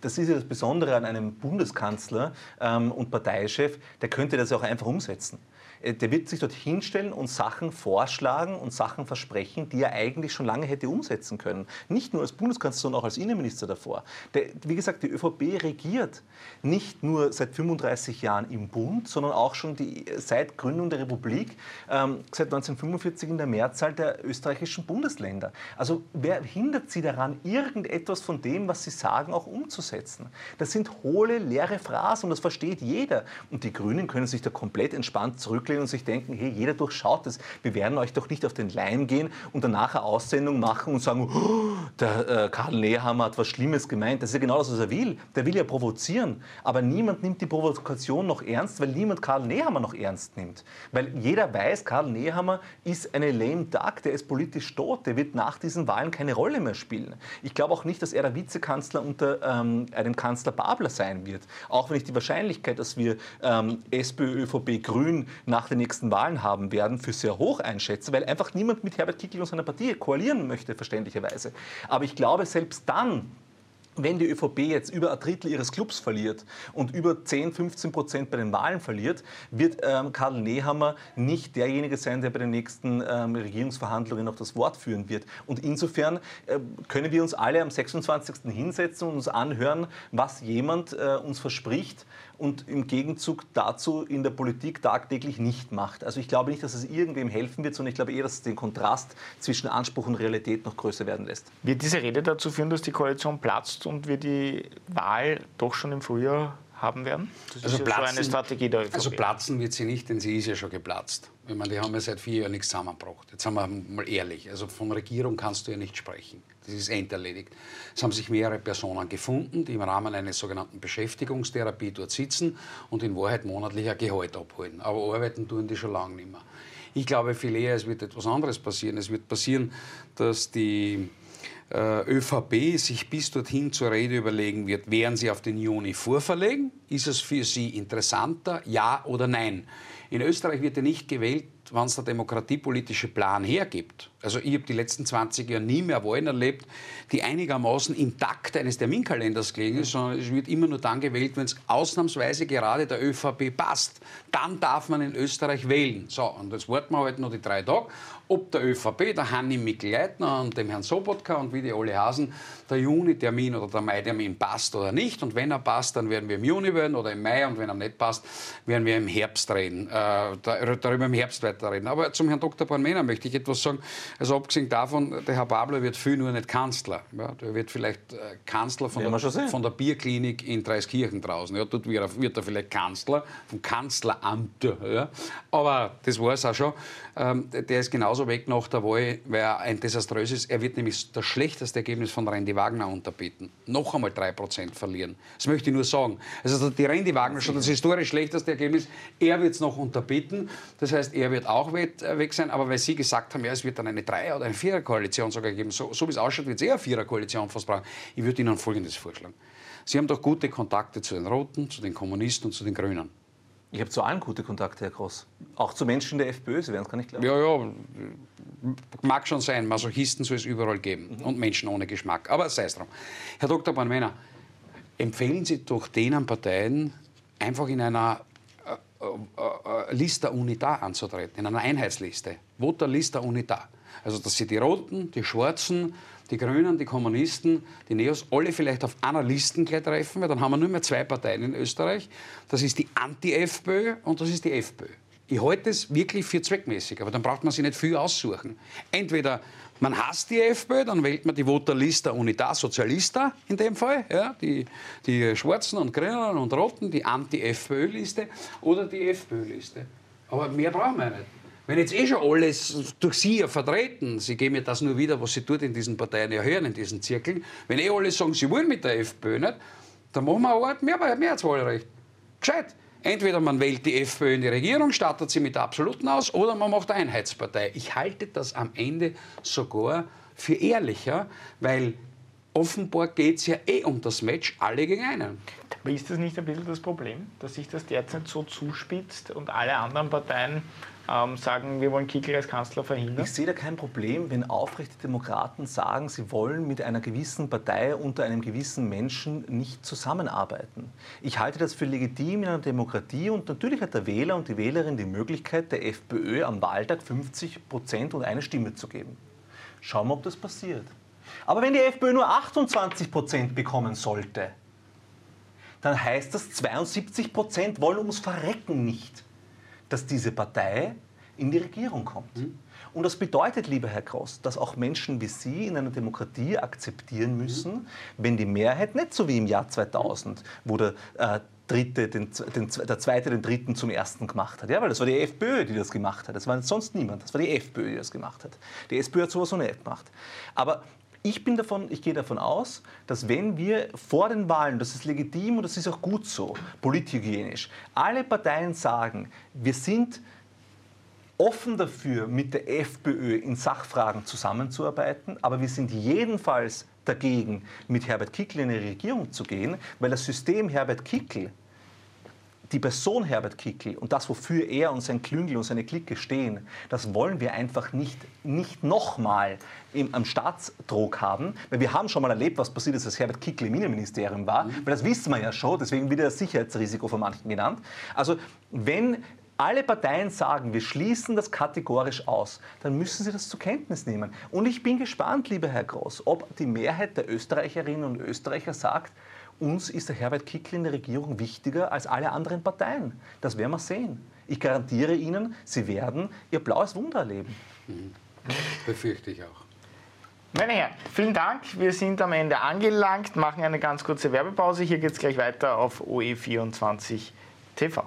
das ist ja das Besondere an einem Bundeskanzler ähm, und Parteichef, der könnte das auch einfach umsetzen. Äh, der wird sich dort hinstellen und Sachen vorschlagen und Sachen versprechen, die er eigentlich schon lange hätte umsetzen können. Nicht nur als Bundeskanzler, sondern auch als Innenminister davor. Der, wie gesagt, die ÖVP regiert nicht nur seit 35 Jahren im Bund, sondern auch schon die, seit Gründung der Republik, ähm, seit 1945 in der Mehrzahl der österreichischen Bundesländer. Also wer hindert sie daran, irgendetwas von dem, was sie sagen, auch umzusetzen? Das sind hohle, leere Phrasen und das versteht jeder. Und die Grünen können sich da komplett entspannt zurück zurücklehnen und sich denken, hey, jeder durchschaut es. Wir werden euch doch nicht auf den Leim gehen und danach eine Aussendung machen und sagen, oh, der äh, Karl Nehammer hat was Schlimmes gemeint. Das ist ja genau das, was er will. Der will ja provozieren. Aber niemand nimmt die Provokation noch ernst, weil niemand Karl Nehammer noch ernst nimmt. Weil jeder weiß, Karl Nehammer ist eine lame duck, der ist politisch tot, der wird nach diesen Wahlen keine Rolle mehr spielen. Ich glaube auch nicht, dass er der Vizekanzler unter ähm, einem Kanzler Babler sein wird. Auch wenn ich die Wahrscheinlichkeit, dass wir ähm, SPÖ, ÖVP, Grün nach nach den nächsten Wahlen haben werden, für sehr hoch einschätze, weil einfach niemand mit Herbert Kickl und seiner Partei koalieren möchte, verständlicherweise. Aber ich glaube, selbst dann wenn die ÖVP jetzt über ein Drittel ihres Clubs verliert und über 10, 15 Prozent bei den Wahlen verliert, wird ähm, Karl Nehammer nicht derjenige sein, der bei den nächsten ähm, Regierungsverhandlungen noch das Wort führen wird. Und insofern äh, können wir uns alle am 26. hinsetzen und uns anhören, was jemand äh, uns verspricht, und im Gegenzug dazu in der Politik tagtäglich nicht macht. Also ich glaube nicht, dass es irgendwem helfen wird, sondern ich glaube eher, dass es den Kontrast zwischen Anspruch und Realität noch größer werden lässt. Wird diese Rede dazu führen, dass die Koalition platzt und wir die Wahl doch schon im Frühjahr haben werden? Das also, platzen, so eine Strategie der ÖVP. Also platzen wird sie nicht, denn sie ist ja schon geplatzt. Ich meine, die haben ja seit vier Jahren nichts zusammengebracht. Jetzt sind wir mal ehrlich. Also von Regierung kannst du ja nicht sprechen. Das ist enderledigt. Es haben sich mehrere Personen gefunden, die im Rahmen einer sogenannten Beschäftigungstherapie dort sitzen und in Wahrheit monatlich ein Gehalt abholen. Aber arbeiten tun die schon lange nicht mehr. Ich glaube viel eher, es wird etwas anderes passieren. Es wird passieren, dass die ÖVP sich bis dorthin zur Rede überlegen wird, werden sie auf den Juni vorverlegen? Ist es für sie interessanter, ja oder nein? In Österreich wird ja nicht gewählt, wenn es der demokratiepolitische Plan hergibt. Also ich habe die letzten 20 Jahre nie mehr Wahlen erlebt, die einigermaßen im Takt eines Terminkalenders gelegen sondern es wird immer nur dann gewählt, wenn es ausnahmsweise gerade der ÖVP passt. Dann darf man in Österreich wählen. So, und jetzt warten wir halt noch die drei Tage ob der ÖVP, der Hanni Mikl-Leitner und dem Herrn Sobotka und wie die alle Hasen, der Juni-Termin oder der Mai-Termin passt oder nicht. Und wenn er passt, dann werden wir im Juni wählen oder im Mai. Und wenn er nicht passt, werden wir im Herbst reden, äh, darüber im Herbst weiterreden. Aber zum Herrn Dr. Bornmena möchte ich etwas sagen. Also abgesehen davon, der Herr Pablo wird viel nur nicht Kanzler. Ja, der wird vielleicht äh, Kanzler von, der, von der Bierklinik in Dreiskirchen draußen. Ja, dort wird er, wird er vielleicht Kanzler vom Kanzleramt. Ja. Aber das war es auch schon. Ähm, der ist genauso weg nach der Wahl, weil er ein desaströses, er wird nämlich das schlechteste Ergebnis von Randy Wagner unterbieten. Noch einmal 3% verlieren. Das möchte ich nur sagen. Also die Randy Wagner schon das historisch schlechteste Ergebnis, er wird es noch unterbieten. Das heißt, er wird auch äh, weg sein. Aber weil Sie gesagt haben, ja, es wird dann eine Dreier- oder eine Viererkoalition sogar geben, so, so wie es ausschaut, wird es eher eine Viererkoalition fast brauchen. Ich würde Ihnen Folgendes vorschlagen. Sie haben doch gute Kontakte zu den Roten, zu den Kommunisten und zu den Grünen. Ich habe zu allen gute Kontakte, Herr Gross. Auch zu Menschen der FPÖ, Sie werden es gar nicht glauben. Ja, ja, mag schon sein. Masochisten soll es überall geben mhm. und Menschen ohne Geschmack. Aber sei es drum. Herr Dr. Bornmänner, empfehlen Sie doch denen Parteien, einfach in einer äh, äh, äh Lista Unita anzutreten, in einer Einheitsliste. Voter Lista Unita. Also, dass Sie die Roten, die Schwarzen, die Grünen, die Kommunisten, die Neos, alle vielleicht auf einer Liste treffen, weil dann haben wir nur mehr zwei Parteien in Österreich. Das ist die Anti-FPÖ und das ist die FPÖ. Ich halte es wirklich für zweckmäßig, aber dann braucht man sich nicht viel aussuchen. Entweder man hasst die FPÖ, dann wählt man die Voterlista Unitas Sozialista in dem Fall, ja, die, die Schwarzen und Grünen und Roten, die Anti-FPÖ-Liste oder die FPÖ-Liste. Aber mehr brauchen wir nicht. Wenn jetzt eh schon alles durch Sie ja vertreten, Sie geben mir das nur wieder, was Sie dort in diesen Parteien ja hören, in diesen Zirkeln, wenn eh alle sagen, Sie wollen mit der FPÖ nicht, dann machen wir auch mehr, Mehrheitswahlrecht. Gescheit. Entweder man wählt die FPÖ in die Regierung, startet sie mit Absoluten aus, oder man macht eine Einheitspartei. Ich halte das am Ende sogar für ehrlicher, weil offenbar geht es ja eh um das Match alle gegen einen. Aber ist das nicht ein bisschen das Problem, dass sich das derzeit so zuspitzt und alle anderen Parteien ähm, sagen, wir wollen Kickl als Kanzler verhindern? Ich sehe da kein Problem, wenn aufrechte Demokraten sagen, sie wollen mit einer gewissen Partei unter einem gewissen Menschen nicht zusammenarbeiten. Ich halte das für legitim in einer Demokratie und natürlich hat der Wähler und die Wählerin die Möglichkeit, der FPÖ am Wahltag 50 Prozent und eine Stimme zu geben. Schauen wir, ob das passiert. Aber wenn die FPÖ nur 28 Prozent bekommen sollte, dann heißt das, 72 Prozent wollen ums Verrecken nicht dass diese Partei in die Regierung kommt. Mhm. Und das bedeutet, lieber Herr Gross, dass auch Menschen wie Sie in einer Demokratie akzeptieren müssen, mhm. wenn die Mehrheit nicht so wie im Jahr 2000, wo der äh, Dritte, den, den, der Zweite den Dritten zum Ersten gemacht hat. Ja, weil das war die FPÖ, die das gemacht hat. Das war sonst niemand. Das war die FPÖ, die das gemacht hat. Die SPÖ hat sowas auch nicht gemacht. Aber ich, bin davon, ich gehe davon aus, dass wenn wir vor den Wahlen, das ist legitim und das ist auch gut so, polithygienisch, alle Parteien sagen, wir sind offen dafür, mit der FPÖ in Sachfragen zusammenzuarbeiten, aber wir sind jedenfalls dagegen, mit Herbert Kickl in eine Regierung zu gehen, weil das System Herbert Kickl die Person Herbert Kickl und das, wofür er und sein Klüngel und seine Clique stehen, das wollen wir einfach nicht, nicht nochmal am Staatsdruck haben, weil wir haben schon mal erlebt, was passiert ist, als Herbert Kickl im Innenministerium war, mhm. weil das wissen wir ja schon, deswegen wird das Sicherheitsrisiko von manchen genannt. Also wenn alle Parteien sagen, wir schließen das kategorisch aus, dann müssen sie das zur Kenntnis nehmen. Und ich bin gespannt, lieber Herr Groß, ob die Mehrheit der Österreicherinnen und Österreicher sagt, uns ist der Herbert Kickl in der Regierung wichtiger als alle anderen Parteien. Das werden wir sehen. Ich garantiere Ihnen, Sie werden Ihr blaues Wunder erleben. Mhm. Befürchte ich auch. Meine Herren, vielen Dank. Wir sind am Ende angelangt, machen eine ganz kurze Werbepause. Hier geht es gleich weiter auf OE24 TV.